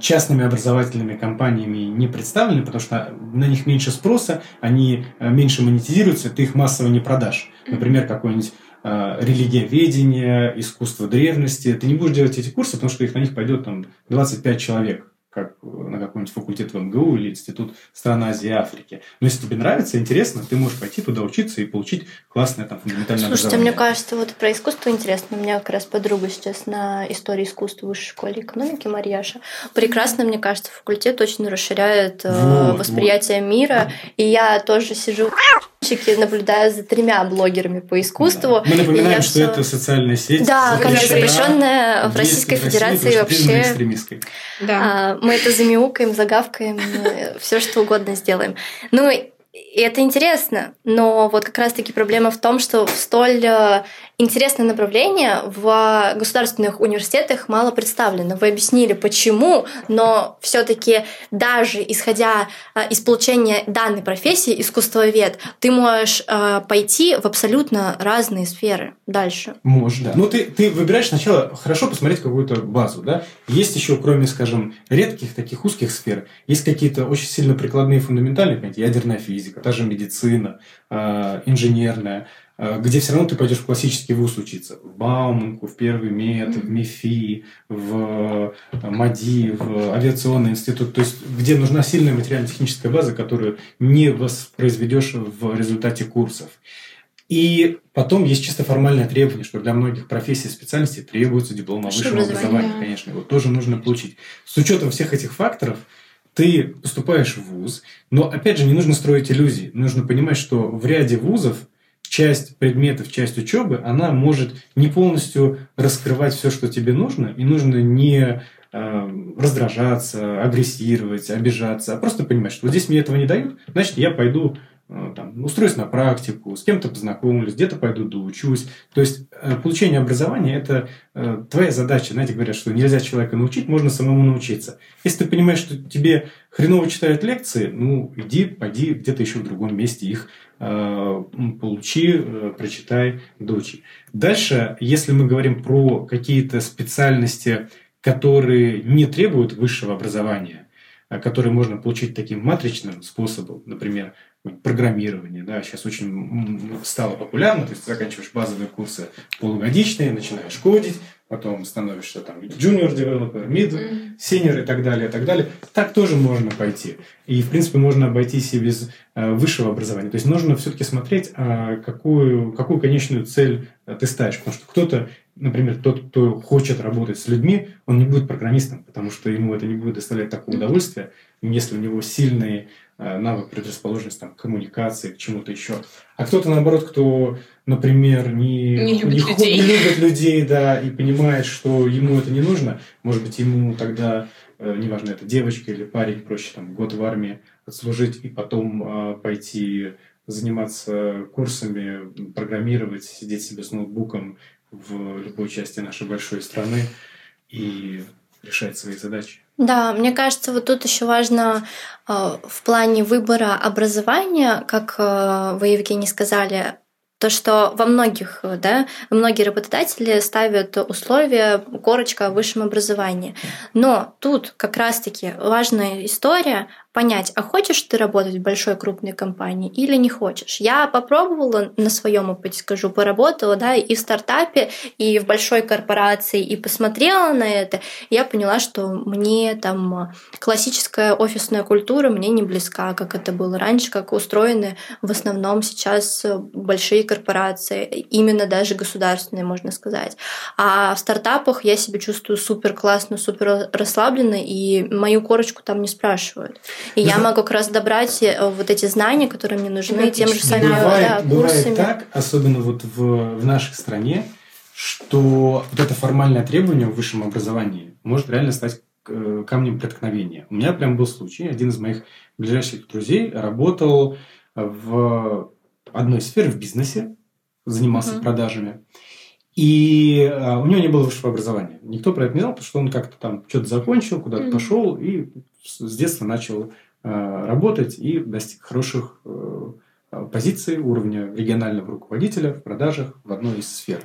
частными образовательными компаниями не представлены, потому что на них меньше спроса, они а, меньше монетизируются, ты их массово не продашь. Например, какой-нибудь э, религия искусство древности. Ты не будешь делать эти курсы, потому что их на них пойдет там 25 человек как на какой-нибудь факультет в МГУ или институт стран Азии и Африки. Но если тебе нравится, интересно, ты можешь пойти туда учиться и получить классное там фундаментальное Слушайте, образование. мне кажется, вот про искусство интересно. У меня как раз подруга сейчас на истории искусства в высшей школе экономики Марьяша. Прекрасно, мне кажется, факультет очень расширяет э, вот, восприятие вот. мира. И я тоже сижу наблюдаю за тремя блогерами по искусству. Да. Мы напоминаем, что все... это социальная сеть. Да, конечно, запрещенная в Российской Федерации вообще. Да. А, мы это замяукаем, загавкаем, все что угодно сделаем. Ну, и это интересно, но вот как раз-таки проблема в том, что в столь э, интересное направление в государственных университетах мало представлено. Вы объяснили, почему, но все таки даже исходя э, из получения данной профессии, искусствовед, ты можешь э, пойти в абсолютно разные сферы дальше. Можешь, да. Ну, ты, ты выбираешь сначала хорошо посмотреть какую-то базу, да? Есть еще, кроме, скажем, редких таких узких сфер, есть какие-то очень сильно прикладные, фундаментальные, ядерная физика, та же медицина, а, инженерная, а, где все равно ты пойдешь в классический вуз учиться. В Бауманку, в Первый мед, в МИФИ, в МАДИ, в авиационный институт. То есть, где нужна сильная материально-техническая база, которую не воспроизведешь в результате курсов. И потом есть чисто формальное требование, что для многих профессий и специальностей требуется диплом о высшем образовании, конечно. Его тоже нужно получить. С учетом всех этих факторов – ты поступаешь в ВУЗ, но, опять же, не нужно строить иллюзии. Нужно понимать, что в ряде вузов часть предметов, часть учебы, она может не полностью раскрывать все, что тебе нужно, и нужно не э, раздражаться, агрессировать, обижаться, а просто понимать, что вот здесь мне этого не дают, значит, я пойду э, там, устроюсь на практику, с кем-то познакомлюсь, где-то пойду доучусь. То есть э, получение образования – это твоя задача. Знаете, говорят, что нельзя человека научить, можно самому научиться. Если ты понимаешь, что тебе хреново читают лекции, ну, иди, пойди где-то еще в другом месте их получи, прочитай, доучи. Дальше, если мы говорим про какие-то специальности, которые не требуют высшего образования, а которые можно получить таким матричным способом, например, программирование, да, сейчас очень стало популярно, то есть заканчиваешь базовые курсы полугодичные, начинаешь кодить, потом становишься там junior developer, mid, senior и так далее, и так далее. Так тоже можно пойти. И, в принципе, можно обойтись и без э, высшего образования. То есть нужно все-таки смотреть, а какую, какую конечную цель э, ты ставишь. Потому что кто-то, например, тот, кто хочет работать с людьми, он не будет программистом, потому что ему это не будет доставлять такое удовольствие, если у него сильные Э, навык, предрасположенность там, к коммуникации, к чему-то еще. А кто-то, наоборот, кто, например, не, не, любит, не, людей. не любит людей, да, и понимает, что ему это не нужно, может быть, ему тогда, э, неважно, это девочка или парень, проще там год в армии отслужить и потом э, пойти заниматься курсами, программировать, сидеть себе с ноутбуком в любой части нашей большой страны и решать свои задачи. Да, мне кажется, вот тут еще важно э, в плане выбора образования, как э, вы, Евгений, сказали, то, что во многих, да, многие работодатели ставят условия корочка о высшем образовании. Но тут как раз-таки важная история понять, а хочешь ты работать в большой крупной компании или не хочешь. Я попробовала на своем опыте, скажу, поработала, да, и в стартапе, и в большой корпорации, и посмотрела на это, и я поняла, что мне там классическая офисная культура мне не близка, как это было раньше, как устроены в основном сейчас большие корпорации, именно даже государственные, можно сказать. А в стартапах я себя чувствую супер классно, супер расслабленно, и мою корочку там не спрашивают. И я могу как раз добрать э, вот эти знания, которые мне нужны, тем же самым бывает, да, бывает курсами. так, особенно вот в, в нашей стране, что вот это формальное требование в высшем образовании может реально стать э, камнем преткновения. У меня прям был случай. Один из моих ближайших друзей работал в одной сфере в бизнесе, занимался uh-huh. продажами. И а, у него не было высшего образования. Никто про это не знал, потому что он как-то там что-то закончил, куда-то mm-hmm. пошел и с детства начал а, работать и достиг хороших а, позиций уровня регионального руководителя в продажах в одной из сфер.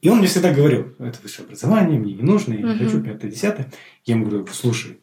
И он мне всегда говорил, это высшее образование, мне не нужно, я не mm-hmm. хочу, пятое, десятое. Я ему говорю, слушай,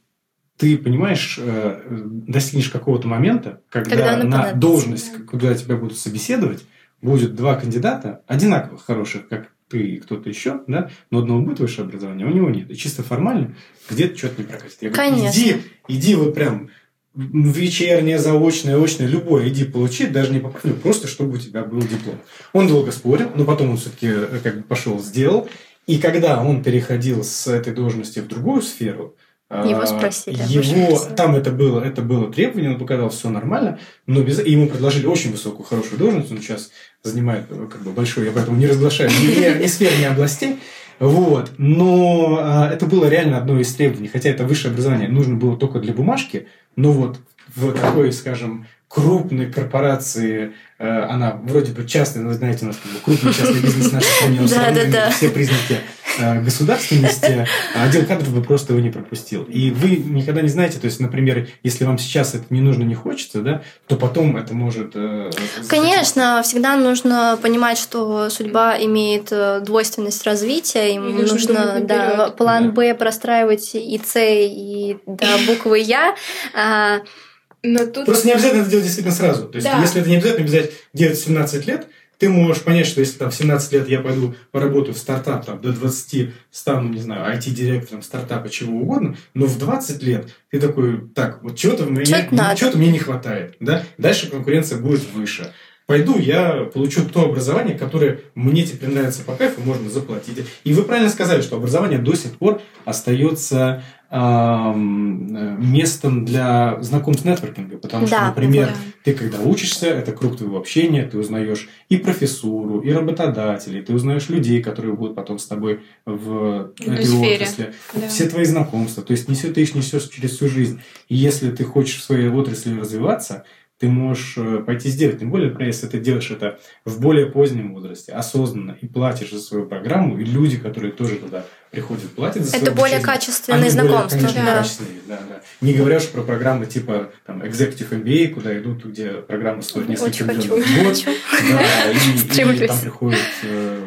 ты понимаешь, э, достигнешь какого-то момента, когда, когда на должность, куда тебя будут собеседовать, будет два кандидата одинаково хороших, как ты и кто-то еще, да, но одного будет высшее образование, а у него нет. И чисто формально где-то что-то не прокатит. Я говорю, Конечно. иди, иди вот прям вечернее, заочное, очное, любое, иди получи, даже не попади, просто чтобы у тебя был диплом. Он долго спорил, но потом он все-таки э, как бы пошел, сделал. И когда он переходил с этой должности в другую сферу, его а, спросили. Его, там это было, это было требование, он показал, все нормально, но без, и ему предложили очень высокую, хорошую должность, он сейчас занимает э, как бы большую, я поэтому не разглашаю ни, ни сфер, ни областей, вот. Но а, это было реально одно из требований, хотя это высшее образование нужно было только для бумажки, но вот в такой, скажем, крупной корпорации, э, она вроде бы частная, но вы знаете, у нас крупный частный бизнес в нашей стране, он все признаки Э, государственности, а отдел кадров бы просто его не пропустил. И вы никогда не знаете, то есть, например, если вам сейчас это не нужно, не хочется, да, то потом это может... Э, Конечно, всегда нужно понимать, что судьба имеет двойственность развития, и, и нужно да, план Б простраивать и С, и до буквы Я. Но тут... Просто не обязательно это делать действительно сразу. То есть, да. если это не обязательно взять делать 17 лет, ты можешь понять, что если там в 17 лет я пойду поработаю в стартап, там, до 20 стану, не знаю, IT-директором стартапа, чего угодно, но в 20 лет ты такой, так, вот чего-то мне, чего-то мне не хватает, да? Дальше конкуренция будет выше. Пойду, я получу то образование, которое мне теперь нравится по кайфу, можно заплатить. И вы правильно сказали, что образование до сих пор остается местом для знакомств нетворкинга, потому что, например, да. ты когда учишься, это круг твоего общения, ты узнаешь и профессуру, и работодателей, ты узнаешь людей, которые будут потом с тобой в этой сфере. отрасли, да. все твои знакомства, то есть несешь, ты их несешь через всю жизнь. И если ты хочешь в своей отрасли развиваться, ты можешь э, пойти сделать. Тем более, например, если ты делаешь это в более позднем возрасте, осознанно, и платишь за свою программу, и люди, которые тоже туда приходят, платят за Это более качественные знакомства. Более, конечно, да. качественные, да, да. Не говоря уж про программы типа там, Executive MBA, куда идут, где программа стоит несколько миллионов в год. Да, и, и там приходят э,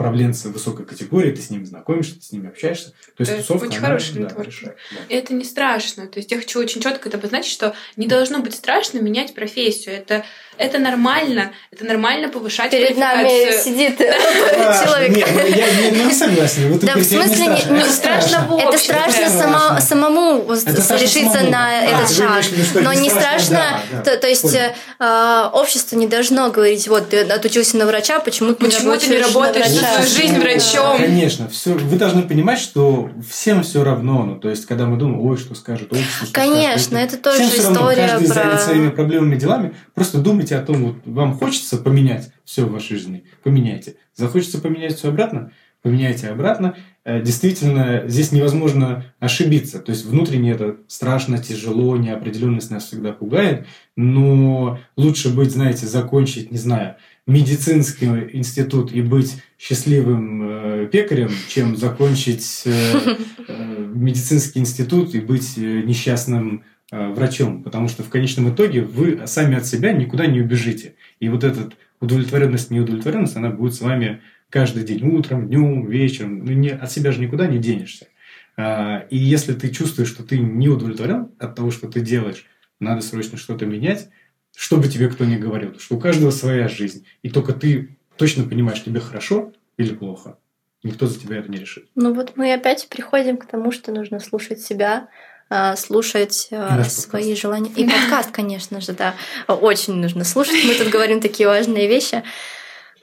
управленцы высокой категории, ты с ними знакомишься, ты с ними общаешься. То есть, тусовка, очень хороший да, нетворкинг. Да. И это не страшно. То есть я хочу очень четко это обозначить, что не должно быть страшно менять профессию. Это это нормально, это нормально повышать Перед нами сидит человек. Нет, ну, я не согласен. Да, в смысле, не страшно Это страшно самому решиться на этот шаг. Но не страшно, то есть э, общество не должно говорить, вот, ты отучился на врача, почему ты не работаешь всю жизнь врачом? Конечно, все. вы должны понимать, что всем все равно. Ну, то есть, когда мы думаем, ой, что скажет общество, Конечно, это тоже история про... Каждый занят своими проблемами, делами. Просто думайте о том, вот вам хочется поменять все в вашей жизни, поменяйте. Захочется поменять все обратно, поменяйте обратно. Э, действительно, здесь невозможно ошибиться. То есть внутренне это страшно, тяжело, неопределенность нас всегда пугает, но лучше быть, знаете, закончить, не знаю, медицинский институт и быть счастливым э, пекарем, чем закончить э, э, медицинский институт и быть э, несчастным Э, врачом, потому что в конечном итоге вы сами от себя никуда не убежите. И вот эта удовлетворенность, неудовлетворенность, она будет с вами каждый день, утром, днем, вечером. Ну, не, от себя же никуда не денешься. А, и если ты чувствуешь, что ты не удовлетворен от того, что ты делаешь, надо срочно что-то менять, что бы тебе кто ни говорил, что у каждого своя жизнь. И только ты точно понимаешь, тебе хорошо или плохо. Никто за тебя это не решит. Ну вот мы опять приходим к тому, что нужно слушать себя, а, слушать а, свои подкаст. желания. И подкаст, конечно же, да. Очень нужно слушать. Мы тут говорим такие важные вещи.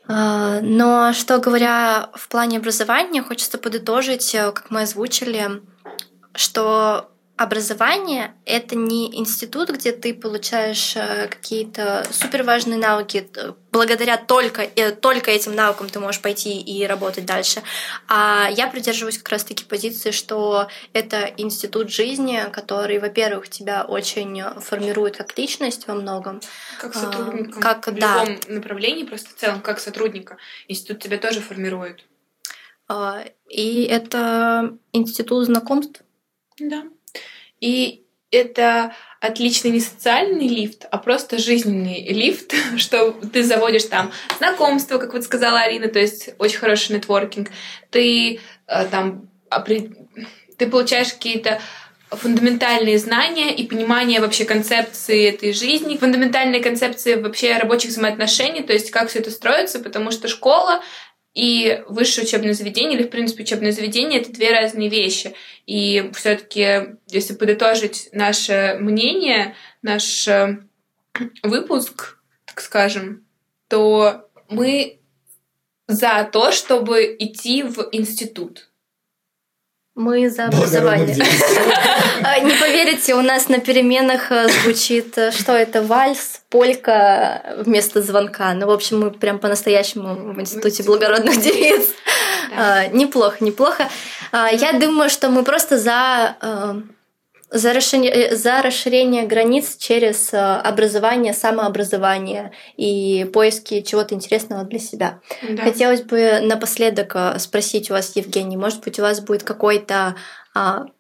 А, но что говоря в плане образования, хочется подытожить, э, как мы озвучили, что образование — это не институт, где ты получаешь э, какие-то суперважные навыки. Благодаря только, э, только этим навыкам ты можешь пойти и работать дальше. А я придерживаюсь как раз-таки позиции, что это институт жизни, который, во-первых, тебя очень формирует как личность во многом. Как а, сотрудника. Как, в да. любом направлении, просто в целом, как сотрудника. Институт тебя тоже формирует. А, и это институт знакомств. Да. И это отличный не социальный лифт, а просто жизненный лифт, что ты заводишь там знакомство, как вот сказала Арина, то есть очень хороший нетворкинг. Ты э, там ты получаешь какие-то фундаментальные знания и понимание вообще концепции этой жизни, фундаментальные концепции вообще рабочих взаимоотношений, то есть как все это строится, потому что школа и высшее учебное заведение, или, в принципе, учебное заведение — это две разные вещи. И все таки если подытожить наше мнение, наш э, выпуск, так скажем, то мы за то, чтобы идти в институт. Мы за образование. А, не поверите, у нас на переменах э, звучит, э, что это вальс, полька вместо звонка. Ну, в общем, мы прям по-настоящему в Институте благородных девиц. А, неплохо, неплохо. А, я думаю, что мы просто за э, за расширение, за расширение границ через образование, самообразование и поиски чего-то интересного для себя. Да. Хотелось бы напоследок спросить у вас, Евгений, может быть, у вас будет какой-то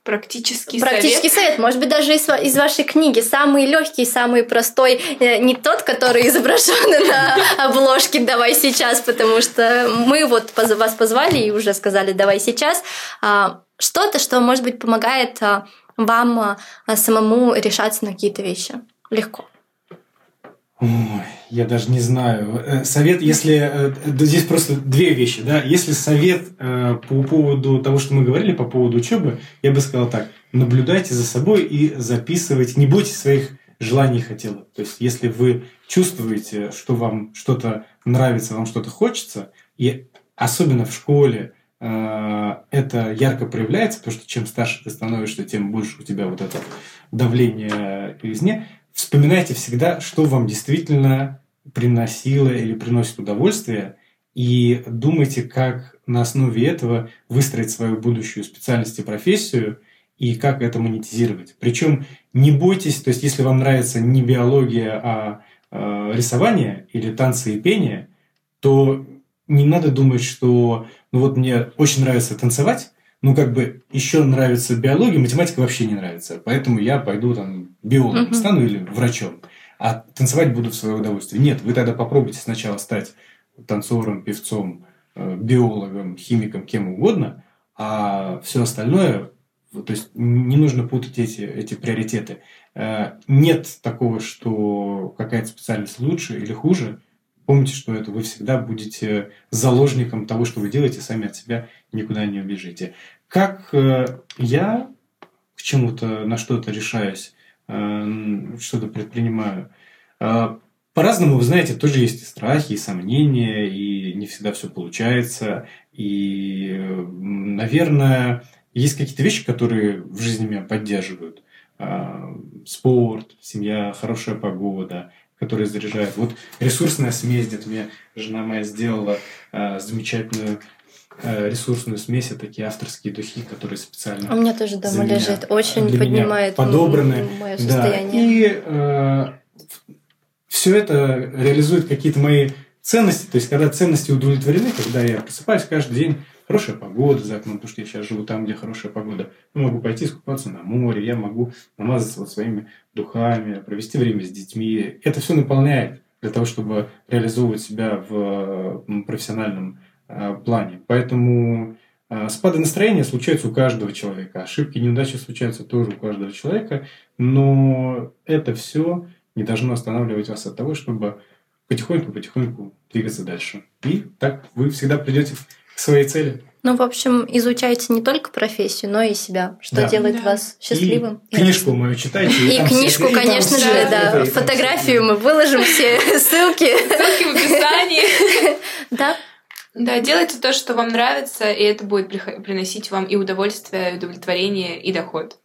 практический, практический совет. совет, может быть, даже из, из вашей книги. Самый легкий, самый простой, э, не тот, который изображен на обложке «Давай сейчас», потому что мы вот вас позвали и уже сказали «Давай сейчас». А, что-то, что, может быть, помогает а, вам а, самому решаться на какие-то вещи легко. Ой, я даже не знаю. Э, совет, если... Э, здесь просто две вещи, да. Если совет э, по поводу того, что мы говорили по поводу учебы, я бы сказал так. Наблюдайте за собой и записывайте. Не бойтесь своих желаний и хотелок. То есть, если вы чувствуете, что вам что-то нравится, вам что-то хочется, и особенно в школе это ярко проявляется, потому что чем старше ты становишься, тем больше у тебя вот это давление извне, вспоминайте всегда, что вам действительно приносило или приносит удовольствие, и думайте, как на основе этого выстроить свою будущую специальность и профессию, и как это монетизировать. Причем не бойтесь, то есть если вам нравится не биология, а э, рисование или танцы и пение, то не надо думать, что ну вот мне очень нравится танцевать, ну как бы еще нравится биология, математика вообще не нравится, поэтому я пойду там биологом стану или врачом, а танцевать буду в свое удовольствие. Нет, вы тогда попробуйте сначала стать танцором, певцом, э, биологом, химиком, кем угодно, а все остальное, то есть не нужно путать эти, эти приоритеты. Э, нет такого, что какая-то специальность лучше или хуже. Помните, что это вы всегда будете заложником того, что вы делаете, сами от себя никуда не убежите. Как э, я к чему-то, на что-то решаюсь, что-то предпринимаю, по-разному, вы знаете, тоже есть и страхи, и сомнения, и не всегда все получается. И, наверное, есть какие-то вещи, которые в жизни меня поддерживают. Спорт, семья, хорошая погода, которые заряжают. Вот ресурсная смесь, где-то мне жена моя сделала а, замечательную а, ресурсную смесь, это такие авторские духи, которые специально. У меня тоже дома лежит, очень поднимает подобраны. мое состояние. Да. И все это реализует какие-то мои ценности. То есть, когда ценности удовлетворены, когда я просыпаюсь каждый день, хорошая погода за окном, потому что я сейчас живу там, где хорошая погода. Я могу пойти искупаться на море, я могу намазаться вот своими духами, провести время с детьми. Это все наполняет для того, чтобы реализовывать себя в профессиональном а, плане. Поэтому а, спады настроения случаются у каждого человека. Ошибки, неудачи случаются тоже у каждого человека. Но это все не должно останавливать вас от того, чтобы потихоньку-потихоньку двигаться дальше. И так вы всегда придете к своей цели. Ну, в общем, изучайте не только профессию, но и себя, что да. делает да. вас счастливым. И, и книжку мою читайте. И, и книжку, все, конечно и же, все, да. Это, Фотографию мы выложим все ссылки. Ссылки в описании. Да. Да, делайте то, что вам нравится, и это будет приносить вам и удовольствие, и удовлетворение, и доход.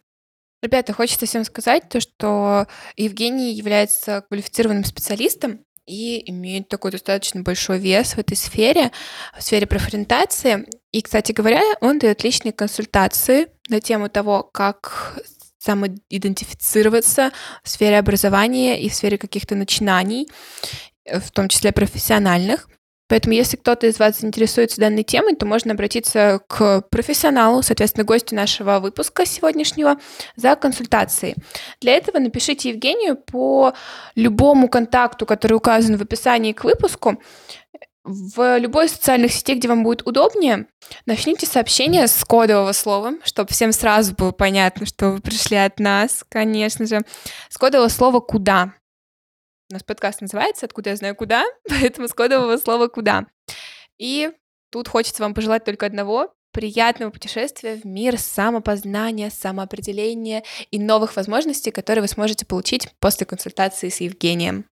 Ребята, хочется всем сказать то, что Евгений является квалифицированным специалистом и имеет такой достаточно большой вес в этой сфере, в сфере профориентации. И, кстати говоря, он дает личные консультации на тему того, как самоидентифицироваться в сфере образования и в сфере каких-то начинаний, в том числе профессиональных. Поэтому, если кто-то из вас заинтересуется данной темой, то можно обратиться к профессионалу, соответственно, гостю нашего выпуска сегодняшнего, за консультацией. Для этого напишите Евгению по любому контакту, который указан в описании к выпуску, в любой социальной сети, где вам будет удобнее, начните сообщение с кодового слова, чтобы всем сразу было понятно, что вы пришли от нас, конечно же, с кодового слова «Куда?». У нас подкаст называется «Откуда я знаю куда», поэтому с кодового слова «куда». И тут хочется вам пожелать только одного — приятного путешествия в мир самопознания, самоопределения и новых возможностей, которые вы сможете получить после консультации с Евгением.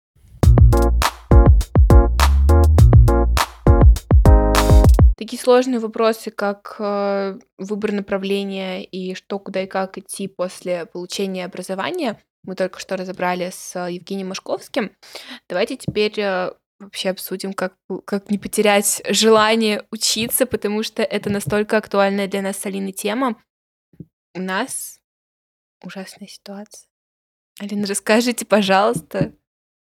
Такие сложные вопросы, как э, выбор направления и что, куда и как идти после получения образования, мы только что разобрали с э, Евгением Машковским. Давайте теперь э, вообще обсудим, как, как не потерять желание учиться, потому что это настолько актуальная для нас с Алиной тема. У нас ужасная ситуация. Алина, расскажите, пожалуйста,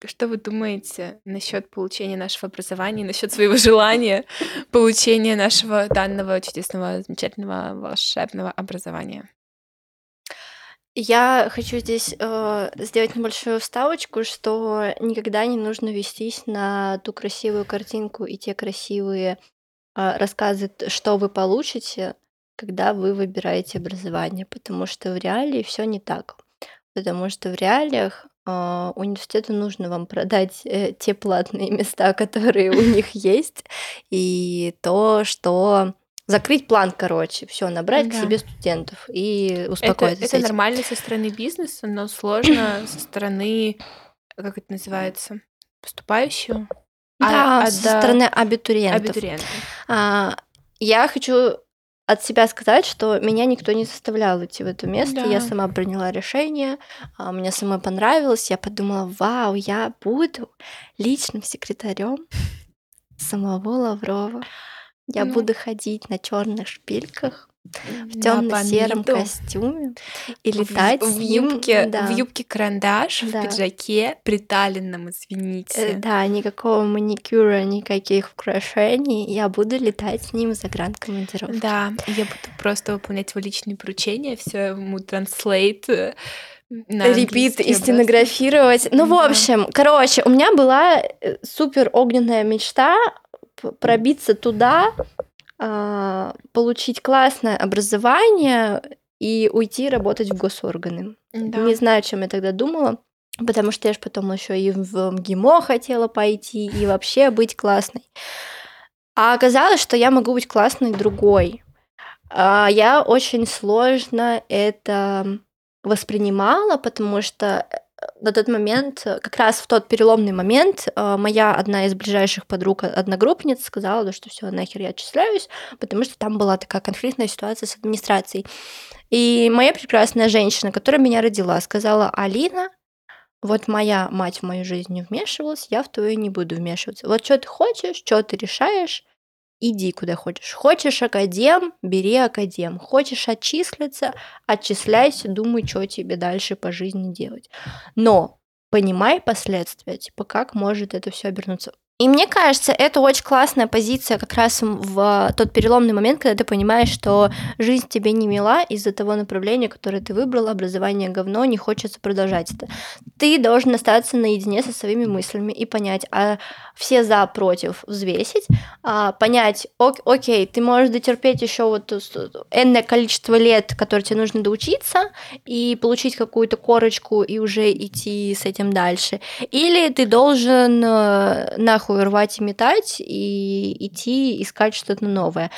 что вы думаете насчет получения нашего образования, насчет своего желания получения нашего данного чудесного, замечательного, волшебного образования? Я хочу здесь э, сделать небольшую вставочку, что никогда не нужно вестись на ту красивую картинку и те красивые э, рассказы, что вы получите, когда вы выбираете образование, потому что в реалии все не так. Потому что в реалиях э, университету нужно вам продать э, те платные места, которые у них есть, и то, что закрыть план, короче, все, набрать да. к себе студентов и успокоиться. Это, это нормально со стороны бизнеса, но сложно со стороны, как это называется, поступающего. Да, а, со а, стороны абитуриентов. абитуриентов. А, я хочу от себя сказать, что меня никто не заставлял идти в это место. Да. Я сама приняла решение, а, мне самой понравилось. Я подумала, вау, я буду личным секретарем самого Лаврова. Я ну. буду ходить на черных шпильках в темно-сером костюме и В, летать в ним, юбке, да, в юбке карандаш, в да. пиджаке, приталенном, Э, извините. Да, никакого маникюра, никаких украшений. Я буду летать с ним в загранкомандировке. Да, я буду просто выполнять его личные поручения, все ему транслейт э, Репит и стенографировать. Ну, в Да. общем, короче, у меня была э, супер огненная мечта пробиться туда, а, получить классное образование и уйти работать в госорганы. Да. Не знаю, чем я тогда думала, потому что я же потом еще и в МГИМО хотела пойти, и вообще быть классной. А оказалось, что я могу быть классной другой. А Я очень сложно это воспринимала, потому что э, на тот момент, э, как раз в тот переломный момент, э, моя одна из ближайших подруг, э, одногруппниц, сказала, что все, нахер я отчисляюсь, потому что там была такая конфликтная ситуация с администрацией. И моя прекрасная женщина, которая меня родила, сказала, Алина, вот моя мать в мою жизнь не вмешивалась, я в твою не буду вмешиваться. Вот что ты хочешь, что ты решаешь, иди куда хочешь. Хочешь академ, бери академ. Хочешь отчислиться, отчисляйся, думай, что тебе дальше по жизни делать. Но понимай последствия, типа как может это все обернуться. И мне кажется, это очень классная позиция как раз в тот переломный момент, когда ты понимаешь, что жизнь тебе не мила из-за того направления, которое ты выбрал, образование говно, не хочется продолжать это. Ты должен остаться наедине со своими мыслями и понять, а все за против взвесить, а, понять, ок- окей, ты можешь дотерпеть еще вот энное количество лет, которые тебе нужно доучиться, и получить какую-то корочку и уже идти с этим дальше. Или ты должен э, нахуй рвать и метать и идти искать что-то новое.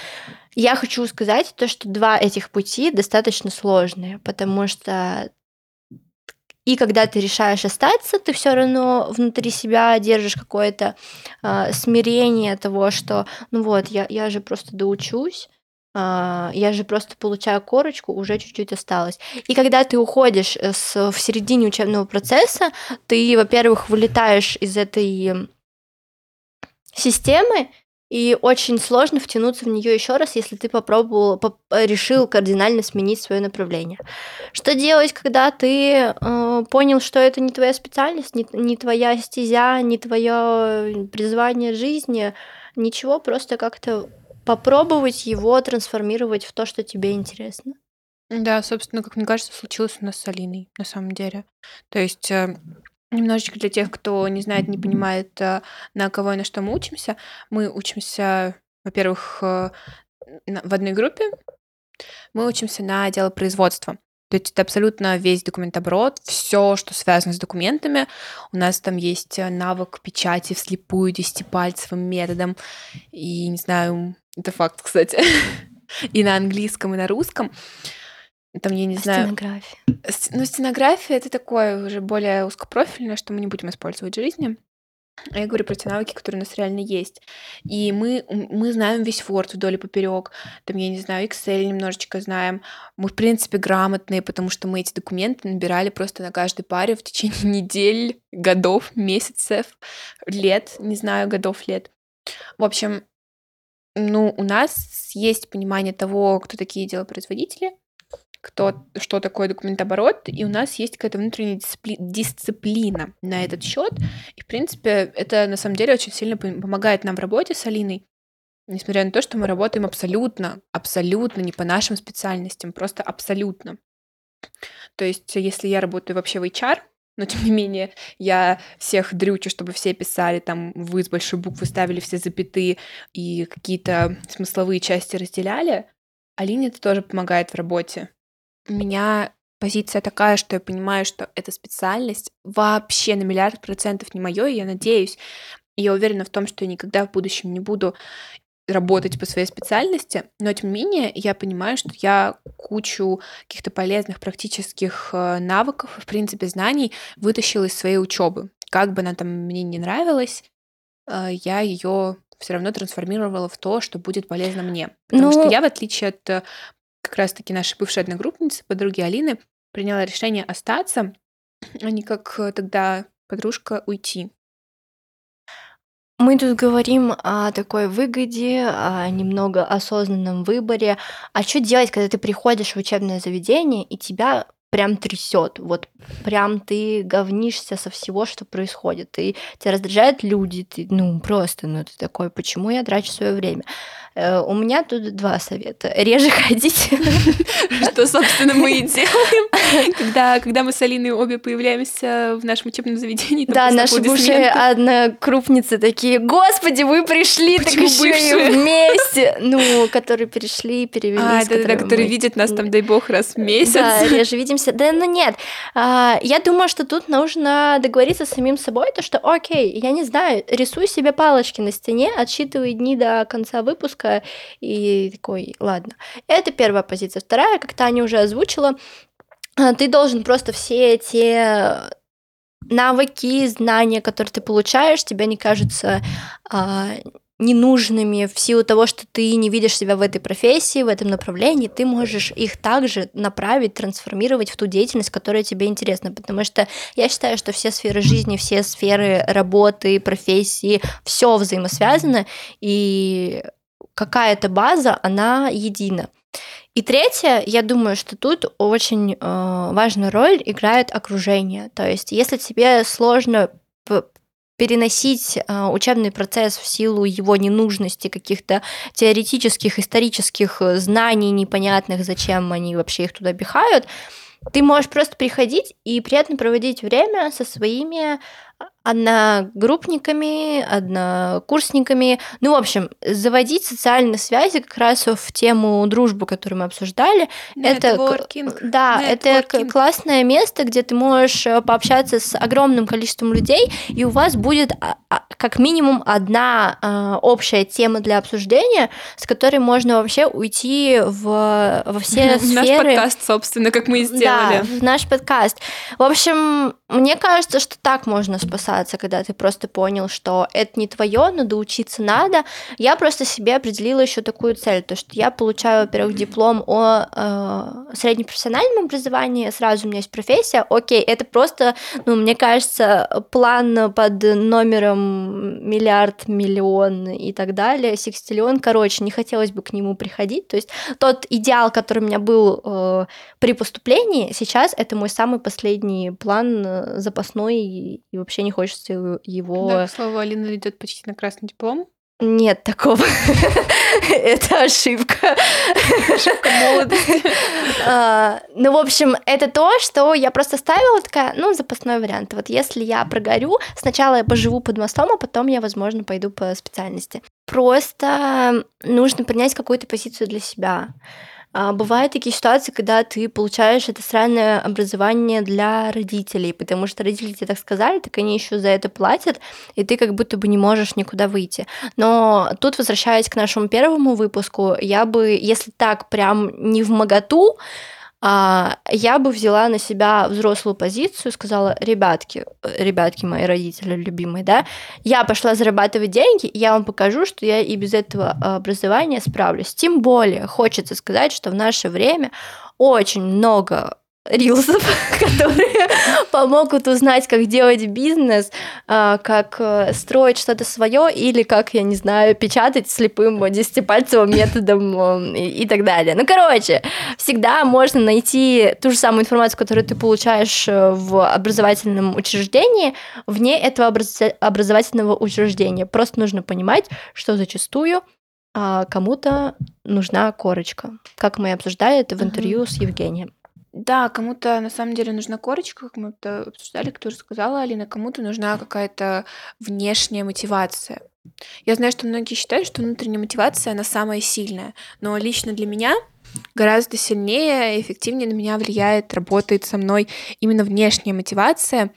Я хочу сказать то, что два этих пути достаточно сложные, потому что и когда ты решаешь остаться, ты все равно внутри себя держишь какое-то а, смирение того, что ну вот, я, я же просто доучусь, а, я же просто получаю корочку, уже чуть-чуть осталось. И когда ты уходишь э, с, в середине учебного процесса, ты, во-первых, вылетаешь из этой системы, и очень сложно втянуться в нее еще раз, если ты попробовал, поп- решил кардинально сменить свое направление. Что делать, когда ты э, понял, что это не твоя специальность, не, не твоя стезя, не твое призвание жизни? Ничего, просто как-то попробовать его трансформировать в то, что тебе интересно. Да, собственно, как мне кажется, случилось у нас с Алиной, на самом деле. То есть э, немножечко для тех, кто не знает, не понимает, э, на кого и на что мы учимся. Мы учимся, во-первых, э, в одной группе. Мы учимся на дело производства. То есть это абсолютно весь документооборот, все, что связано с документами. У нас там есть э, навык печати вслепую десятипальцевым методом. И, не знаю, это факт, кстати. И на английском, и на русском. Там, я не знаю... стенография? Ну, стенография это такое уже более узкопрофильное, что мы не будем использовать в жизни. Я говорю про те навыки, которые у нас реально есть. И мы, мы знаем весь Word вдоль и поперек. Там, я не знаю, Excel немножечко знаем. Мы, в принципе, грамотные, потому что мы эти документы набирали просто на каждой паре в течение недель, годов, месяцев, лет, не знаю, годов, лет. В общем, ну, у нас есть понимание того, кто такие делопроизводители, кто, что такое документооборот, и у нас есть какая-то внутренняя дисципли- дисциплина на этот счет. И, в принципе, это на самом деле очень сильно пом- помогает нам в работе с Алиной, несмотря на то, что мы работаем абсолютно, абсолютно не по нашим специальностям, просто абсолютно. То есть, если я работаю вообще в HR, но тем не менее я всех дрючу, чтобы все писали там вы с большой буквы ставили все запятые и какие-то смысловые части разделяли, Алине это тоже помогает в работе. У меня позиция такая, что я понимаю, что эта специальность вообще на миллиард процентов не мое, и я надеюсь, и я уверена в том, что я никогда в будущем не буду работать по своей специальности, но тем не менее я понимаю, что я кучу каких-то полезных практических э, навыков, в принципе, знаний вытащила из своей учебы. Как бы она там мне не нравилась, э, я ее все равно трансформировала в то, что будет полезно мне. Потому что Ну- я, в отличие от э, как раз-таки нашей бывшей одногруппницы, подруги Алины, приняла решение остаться, а не как э, тогда подружка уйти. Мы тут говорим о такой выгоде, о немного осознанном выборе. А что делать, когда ты приходишь в учебное заведение и тебя прям трясет. Вот прям ты говнишься со всего, что происходит. И тебя раздражают люди. Ты, ну, просто, ну, ты такой, почему я трачу свое время? Э, у меня тут два совета. Реже ходить. Что, собственно, мы и делаем, когда, когда мы с Алиной обе появляемся в нашем учебном заведении. Да, наши бывшие однокрупницы такие, господи, вы пришли, так еще и вместе. Ну, которые перешли, перевелись. А, да, да, которые видят нас там, дай бог, раз в месяц. Да, реже видимся. Да, ну нет. А, я думаю, что тут нужно договориться с самим собой, то, что, окей, я не знаю, рисуй себе палочки на стене, отсчитывай дни до конца выпуска, жестко, и такой, ладно. Это первая позиция. Вторая, как Таня уже озвучила, а, ты должен просто все эти навыки, знания, которые ты получаешь, тебе не кажутся а, ненужными в силу того, что ты не видишь себя в этой профессии, в этом направлении, ты можешь их также направить, трансформировать в ту деятельность, которая тебе интересна. Потому что я считаю, что все сферы жизни, все сферы работы, профессии, все взаимосвязано, и какая-то база, она едина. И третье, я думаю, что тут очень э, важную роль играет окружение. То есть, если тебе сложно переносить э, учебный процесс в силу его ненужности, каких-то теоретических, исторических знаний непонятных, зачем они вообще их туда пихают, ты можешь просто приходить и приятно проводить время со своими одногруппниками, однокурсниками. Ну, в общем, заводить социальные связи как раз в тему дружбы, которую мы обсуждали. Networking. Это, да, Networking. это классное место, где ты можешь э, пообщаться с огромным количеством людей, и у вас будет а, а, как минимум одна а, общая тема для обсуждения, с которой можно вообще уйти в, во все сферы. Наш подкаст, собственно, как мы и сделали. Да, наш подкаст. В общем, мне кажется, что так можно спасаться, когда ты просто понял, что это не твое, но доучиться надо. Я просто себе определила еще такую цель, то что я получаю, во-первых, диплом о э, среднепрофессиональном образовании, сразу у меня есть профессия, окей, это просто, ну, мне кажется, план под номером миллиард, миллион и так далее, секстиллион, короче, не хотелось бы к нему приходить, то есть тот идеал, который у меня был э, при поступлении, сейчас это мой самый последний план э, запасной и, и вообще не хочется его... Да, к слову, Алина идет почти на красный диплом. Нет такого. это ошибка. Ошибка молодости. А, ну, в общем, это то, что я просто ставила такая, ну, запасной вариант. Вот если я прогорю, сначала я поживу под мостом, а потом я, возможно, пойду по специальности. Просто нужно принять какую-то позицию для себя. А, бывают такие ситуации, когда ты получаешь это странное образование для родителей, потому что родители тебе так сказали, так они еще за это платят, и ты как будто бы не можешь никуда выйти. Но тут, возвращаясь к нашему первому выпуску, я бы, если так прям не в моготу, я бы взяла на себя взрослую позицию, сказала, ребятки, э, ребятки мои родители любимые, да, я пошла зарабатывать деньги, я вам покажу, что я и без этого образования справлюсь. Тем более хочется сказать, что в наше время очень много рилсов, которые помогут узнать, как делать бизнес, а, как э, строить что-то свое или как, я не знаю, печатать слепым десятипальцевым методом и, и так далее. Ну, короче, всегда можно найти ту же самую информацию, которую ты получаешь э, в образовательном учреждении, вне этого образовательного учреждения. Просто нужно понимать, что зачастую а, кому-то нужна корочка, как мы обсуждали это в интервью с Евгением. Да, кому-то на самом деле нужна корочка, как мы это обсуждали, кто сказала Алина, кому-то нужна какая-то внешняя мотивация. Я знаю, что многие считают, что внутренняя мотивация, она самая сильная, но лично для меня гораздо сильнее и эффективнее на меня влияет, работает со мной именно внешняя мотивация,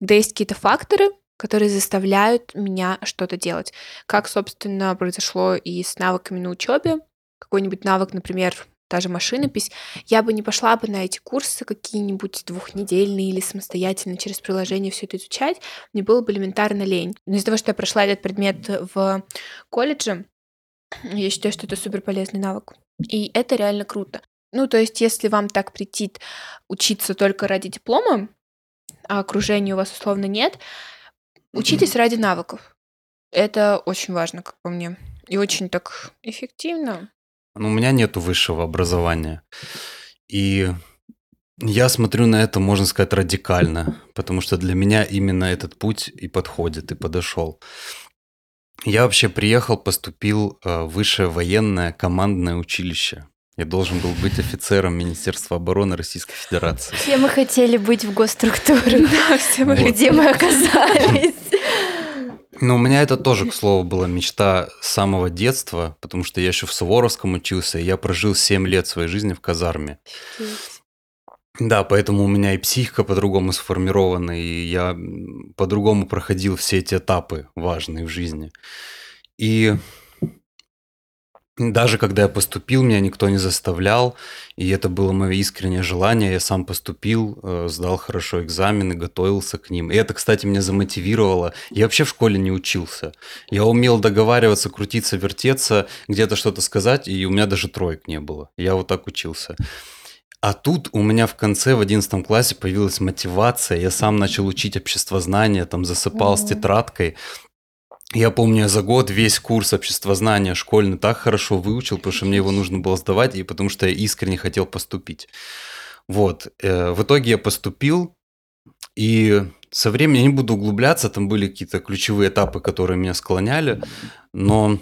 когда есть какие-то факторы, которые заставляют меня что-то делать. Как, собственно, произошло и с навыками на учебе. Какой-нибудь навык, например, та же машинопись, я бы не пошла бы на эти курсы какие-нибудь двухнедельные или самостоятельно через приложение все это изучать, мне было бы элементарно лень. Но из-за того, что я прошла этот предмет в колледже, я считаю, что это супер полезный навык. И это реально круто. Ну, то есть, если вам так претит учиться только ради диплома, а окружения у вас условно нет, учитесь ради навыков. Это очень важно, как по мне. И очень так эффективно. Ну, у меня нету высшего образования. И я смотрю на это, можно сказать, радикально, потому что для меня именно этот путь и подходит, и подошел. Я вообще приехал, поступил э, в высшее военное командное училище. Я должен был быть офицером Министерства обороны Российской Федерации. Все мы хотели быть в госструктурах. Да, все мы. Где мы оказались? Ну, у меня это тоже, к слову, была мечта с самого детства, потому что я еще в Суворовском учился, и я прожил 7 лет своей жизни в казарме. Да, поэтому у меня и психика по-другому сформирована, и я по-другому проходил все эти этапы важные в жизни. И даже когда я поступил, меня никто не заставлял, и это было мое искреннее желание. Я сам поступил, э, сдал хорошо экзамены, готовился к ним. И это, кстати, меня замотивировало. Я вообще в школе не учился. Я умел договариваться, крутиться, вертеться, где-то что-то сказать, и у меня даже троек не было. Я вот так учился. А тут у меня в конце, в 11 классе появилась мотивация. Я сам начал учить обществознание, там засыпал с Мгм. тетрадкой. Я помню, за год весь курс обществознания школьный так хорошо выучил, потому что мне его нужно было сдавать, и потому что я искренне хотел поступить. Вот. э, В итоге я поступил, и со временем я не буду углубляться, там были какие-то ключевые этапы, которые меня склоняли, но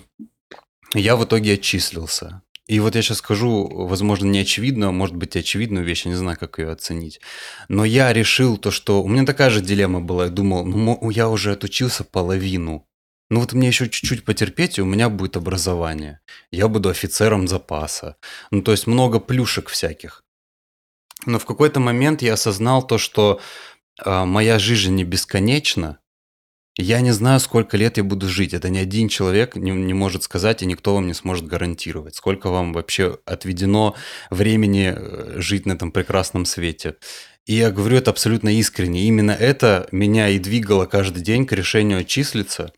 я в итоге отчислился. И вот я сейчас скажу, возможно, не очевидную, а может быть очевидную вещь, я не знаю, как ее оценить. Но я решил то, что... У меня такая же дилемма была. Я думал, ну, я уже отучился половину. Ну вот мне еще чуть-чуть потерпеть, и у меня будет образование. Я буду офицером запаса. Ну то есть много плюшек всяких. Но в какой-то момент я осознал то, что а, моя жизнь не бесконечна. Я не знаю, сколько лет я буду жить. Это ни один человек не, не может сказать, и никто вам не сможет гарантировать, сколько вам вообще отведено времени э, жить на этом прекрасном свете. И я говорю это абсолютно искренне. Именно это меня и двигало каждый день к решению отчислиться.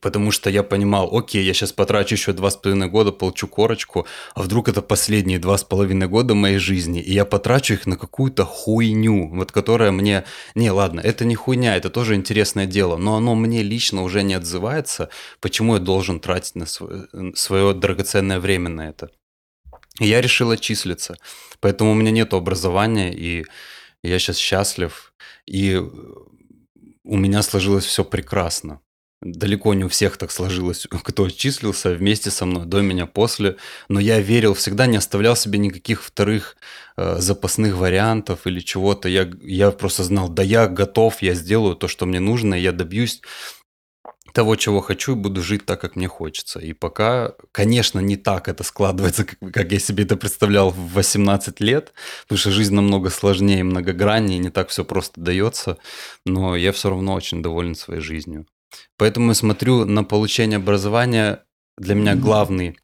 Потому что я понимал, окей, я сейчас потрачу еще два с половиной года, получу корочку, а вдруг это последние два с половиной года моей жизни, и я потрачу их на какую-то хуйню, вот которая мне... Не, ладно, это не хуйня, это тоже интересное дело, но оно мне лично уже не отзывается, почему я должен тратить на свое, свое драгоценное время на это. И я решил отчислиться, поэтому у меня нет образования, и я сейчас счастлив, и у меня сложилось все прекрасно далеко не у всех так сложилось, кто отчислился вместе со мной, до меня, после. Но я верил всегда, не оставлял себе никаких вторых э, запасных вариантов или чего-то. Я, я просто знал, да я готов, я сделаю то, что мне нужно, я добьюсь того, чего хочу, и буду жить так, как мне хочется. И пока, конечно, не так это складывается, как я себе это представлял в 18 лет, потому что жизнь намного сложнее, многограннее, не так все просто дается, но я все равно очень доволен своей жизнью. Поэтому я смотрю на получение образования, для меня главный,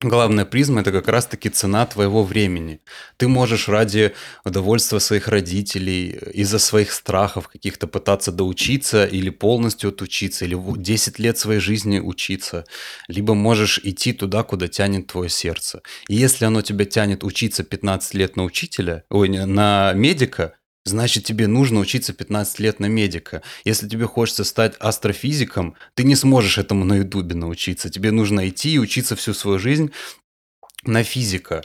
главная призма – это как раз-таки цена твоего времени. Ты можешь ради удовольствия своих родителей, из-за своих страхов каких-то пытаться доучиться или полностью отучиться, или 10 лет своей жизни учиться, либо можешь идти туда, куда тянет твое сердце. И если оно тебя тянет учиться 15 лет на учителя, ой, на медика, значит тебе нужно учиться 15 лет на медика. Если тебе хочется стать астрофизиком, ты не сможешь этому на ютубе научиться. Тебе нужно идти и учиться всю свою жизнь на физика.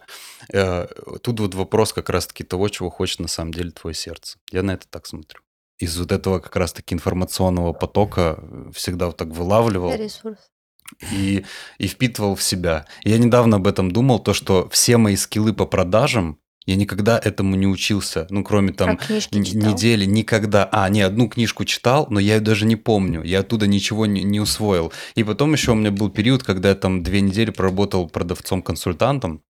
Тут вот вопрос как раз-таки того, чего хочет на самом деле твое сердце. Я на это так смотрю. Из вот этого как раз-таки информационного потока всегда вот так вылавливал. Ресурс. И, и впитывал в себя. Я недавно об этом думал, то, что все мои скиллы по продажам, я никогда этому не учился, ну, кроме там А недели, никогда. А, не, одну книжку читал, но я ее даже не помню, я оттуда ничего не, не усвоил. И потом еще у меня был период, когда я там две недели проработал продавцом-консультантом,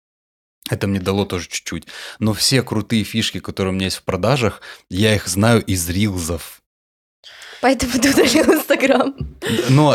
это мне дало тоже чуть-чуть. Но все крутые фишки, которые у меня есть в продажах, я их знаю из рилзов. Поэтому ты удалил Инстаграм. Но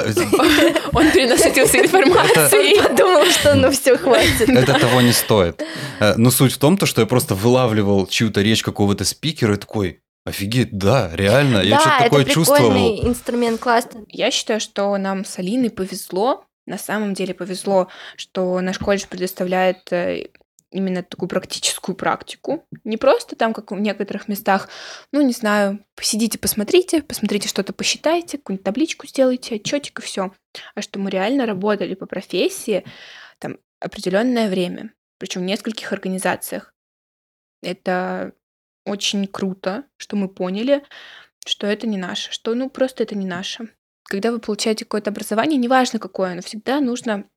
Он перенасытился информацией. Подумал, что ну все, хватит. это того не стоит. Э, Но суть в том, то, что я просто вылавливал чью-то речь какого-то спикера и такой, офигеть, да, реально, я Да, что-то это такое чувствовал. прикольный инструмент, классно. Я считаю, что нам с Алиной повезло, на самом деле повезло, что наш колледж предоставляет э, именно такую практическую практику. Не просто там, как в некоторых местах, ну, не знаю, посидите, посмотрите, посмотрите что-то, посчитайте, какую-нибудь табличку сделайте, отчетик и все. А что мы реально работали по профессии там определенное время, причем в нескольких организациях. Это очень круто, что мы поняли, что это не наше, что ну просто это не наше. Когда вы получаете какое-то образование, неважно какое, но всегда нужно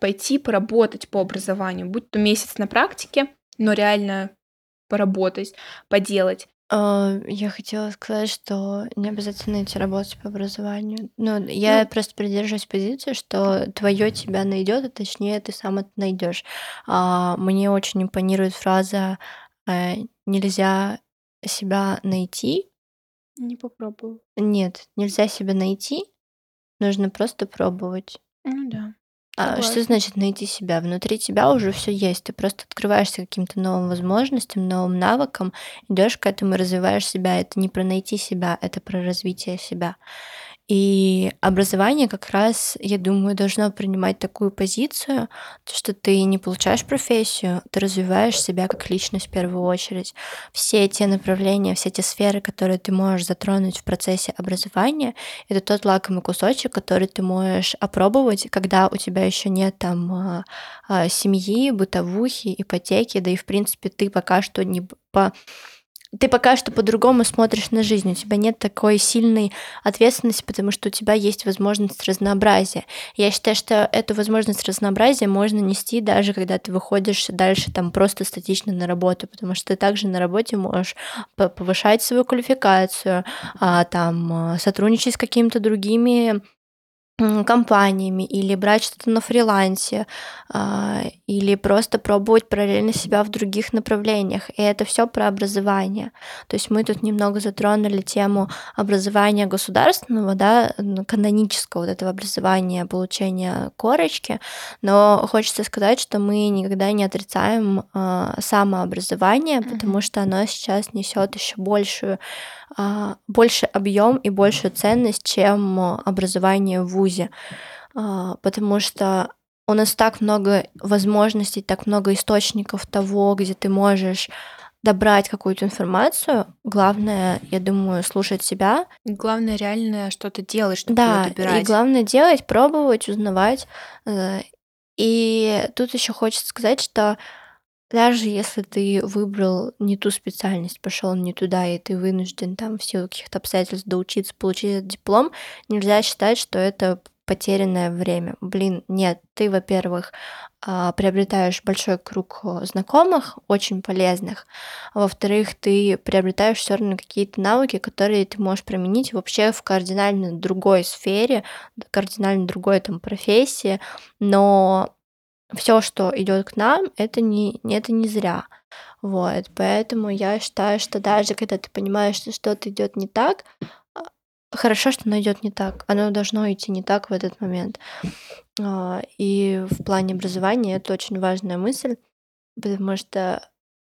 пойти поработать по образованию, будь то месяц на практике, но реально поработать, поделать. А, я хотела сказать, что не обязательно идти работать по образованию. Ну, я Ну, просто придерживаюсь позиции, что твое тебя найдет, а точнее ты сам это найдешь. А, мне очень импонирует фраза э, «нельзя себя найти». не попробовала. Нет, нельзя себя найти, нужно просто пробовать. Ну да, А что значит найти себя? Внутри тебя уже все есть. Ты просто открываешься каким-то новым возможностям, новым навыкам, идешь к этому и развиваешь себя. Это не про найти себя, это про развитие себя. И образование как раз, я думаю, должно принимать такую позицию, то, что ты не получаешь профессию, ты развиваешь себя как личность в первую очередь. Все те направления, все те сферы, которые ты можешь затронуть в процессе образования, это тот лакомый кусочек, который ты можешь опробовать, когда у тебя еще нет там а, а, семьи, бытовухи, ипотеки, да и в принципе ты пока что не по ты пока что по-другому смотришь на жизнь, у тебя нет такой сильной ответственности, потому что у тебя есть возможность разнообразия. Я считаю, что эту возможность разнообразия можно нести даже когда ты выходишь дальше там просто статично на работу, потому что ты также на работе можешь повышать свою квалификацию, а, там а, сотрудничать с какими-то другими м, компаниями или брать что-то на фрилансе, а, или просто пробовать параллельно себя в других направлениях. И это все про образование. То есть мы тут немного затронули тему образования государственного, да, канонического вот этого образования, получения корочки, но хочется сказать, что мы никогда не отрицаем а, самообразование, потому что оно сейчас несет еще большую больше объем и большую ценность, чем а, образование в ВУЗе. А, Потому что у нас так много возможностей, так много источников того, где ты можешь добрать какую-то информацию. Главное, я думаю, слушать себя. И Главное реально что-то делать, чтобы Да, и добирать. главное делать, пробовать, узнавать. Э, И тут еще хочется сказать, что даже если ты выбрал не ту специальность, пошел не туда, и ты вынужден там в силу каких-то обстоятельств доучиться, получить этот диплом, нельзя считать, что это потерянное время. Блин, нет, ты, во-первых, а, приобретаешь большой круг а, знакомых, очень полезных, а во-вторых, ты приобретаешь все равно какие-то навыки, которые ты можешь применить вообще в кардинально другой сфере, кардинально другой там профессии, но все, что идет к нам, это не, это не зря. Вот, поэтому я считаю, что даже когда ты понимаешь, что что-то идет не так, а, хорошо, что оно идет не так. Оно должно идти не так в этот момент. А, И в плане образования это очень важная мысль, потому что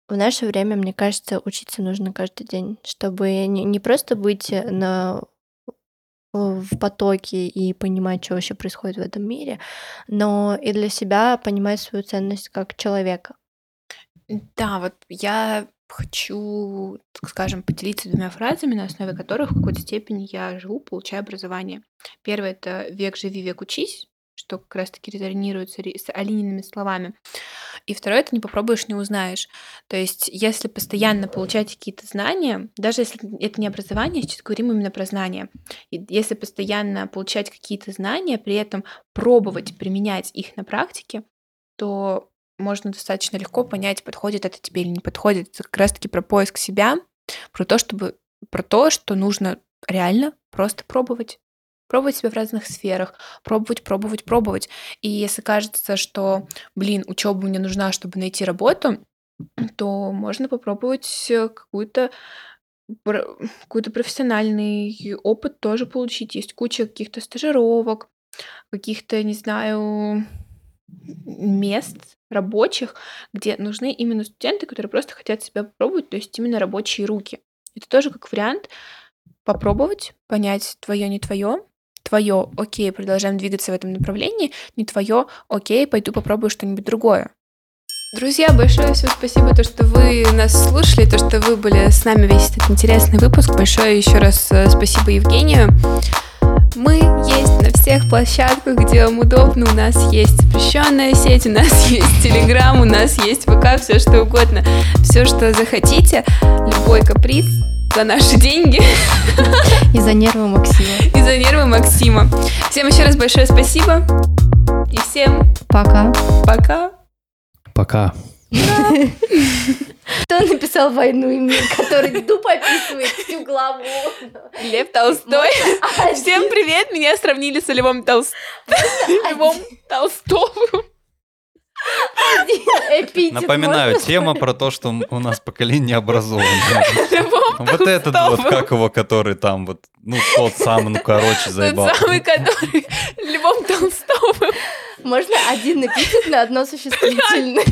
в наше время, мне кажется, учиться нужно каждый день, чтобы не, не просто быть на в потоке и понимать, что вообще происходит в этом мире, но и для себя понимать свою ценность как человека. Да, вот я хочу, скажем, поделиться двумя фразами, на основе которых в какой-то степени я живу, получаю образование. Первое это век живи, век учись, что как раз-таки резонируется ре- с Алиниными словами. И второе это не попробуешь, не узнаешь. То есть, если постоянно получать какие-то знания, даже если это не образование, сейчас говорим именно про знания, и если постоянно получать какие-то знания, при этом пробовать применять их на практике, то можно достаточно легко понять, подходит это тебе или не подходит. Это как раз-таки про поиск себя, про то, чтобы про то, что нужно реально просто пробовать. Пробовать себя в разных сферах, пробовать, пробовать, пробовать. И если кажется, что, блин, учеба мне нужна, чтобы найти работу, то можно попробовать э, какую-то какой-то профессиональный опыт тоже получить. Есть куча каких-то стажировок, каких-то, не знаю, мест рабочих, где нужны именно студенты, которые просто хотят себя попробовать, то есть именно рабочие руки. Это тоже как вариант попробовать, понять твое, не твое. Твое, окей, продолжаем двигаться в этом направлении, не твое, окей, пойду попробую что-нибудь другое. Друзья, большое всем спасибо, то, что вы нас слушали, то, что вы были с нами весь этот интересный выпуск. Большое еще раз э, спасибо Евгению. Мы есть на всех площадках, где вам удобно. У нас есть запрещенная сеть, у нас есть Телеграм, у нас есть ВК, все что угодно. Все, что захотите, любой каприз за наши деньги. И за нервы Максима. И за нервы Максима. Всем еще раз большое спасибо. И всем Пока. пока. Пока. Кто написал «Войну и мир», который дуб описывает всю главу? Лев Толстой. Всем привет, меня сравнили с Львом Толстым. Львом Толстовым. Эпитет Напоминаю, можно тема про то, что у нас поколение образованное. Вот этот вот, как его, который там вот, ну, тот самый, ну, короче, Тот заебал. самый, который Львом Толстовым. Можно один эпитет на одно существительное.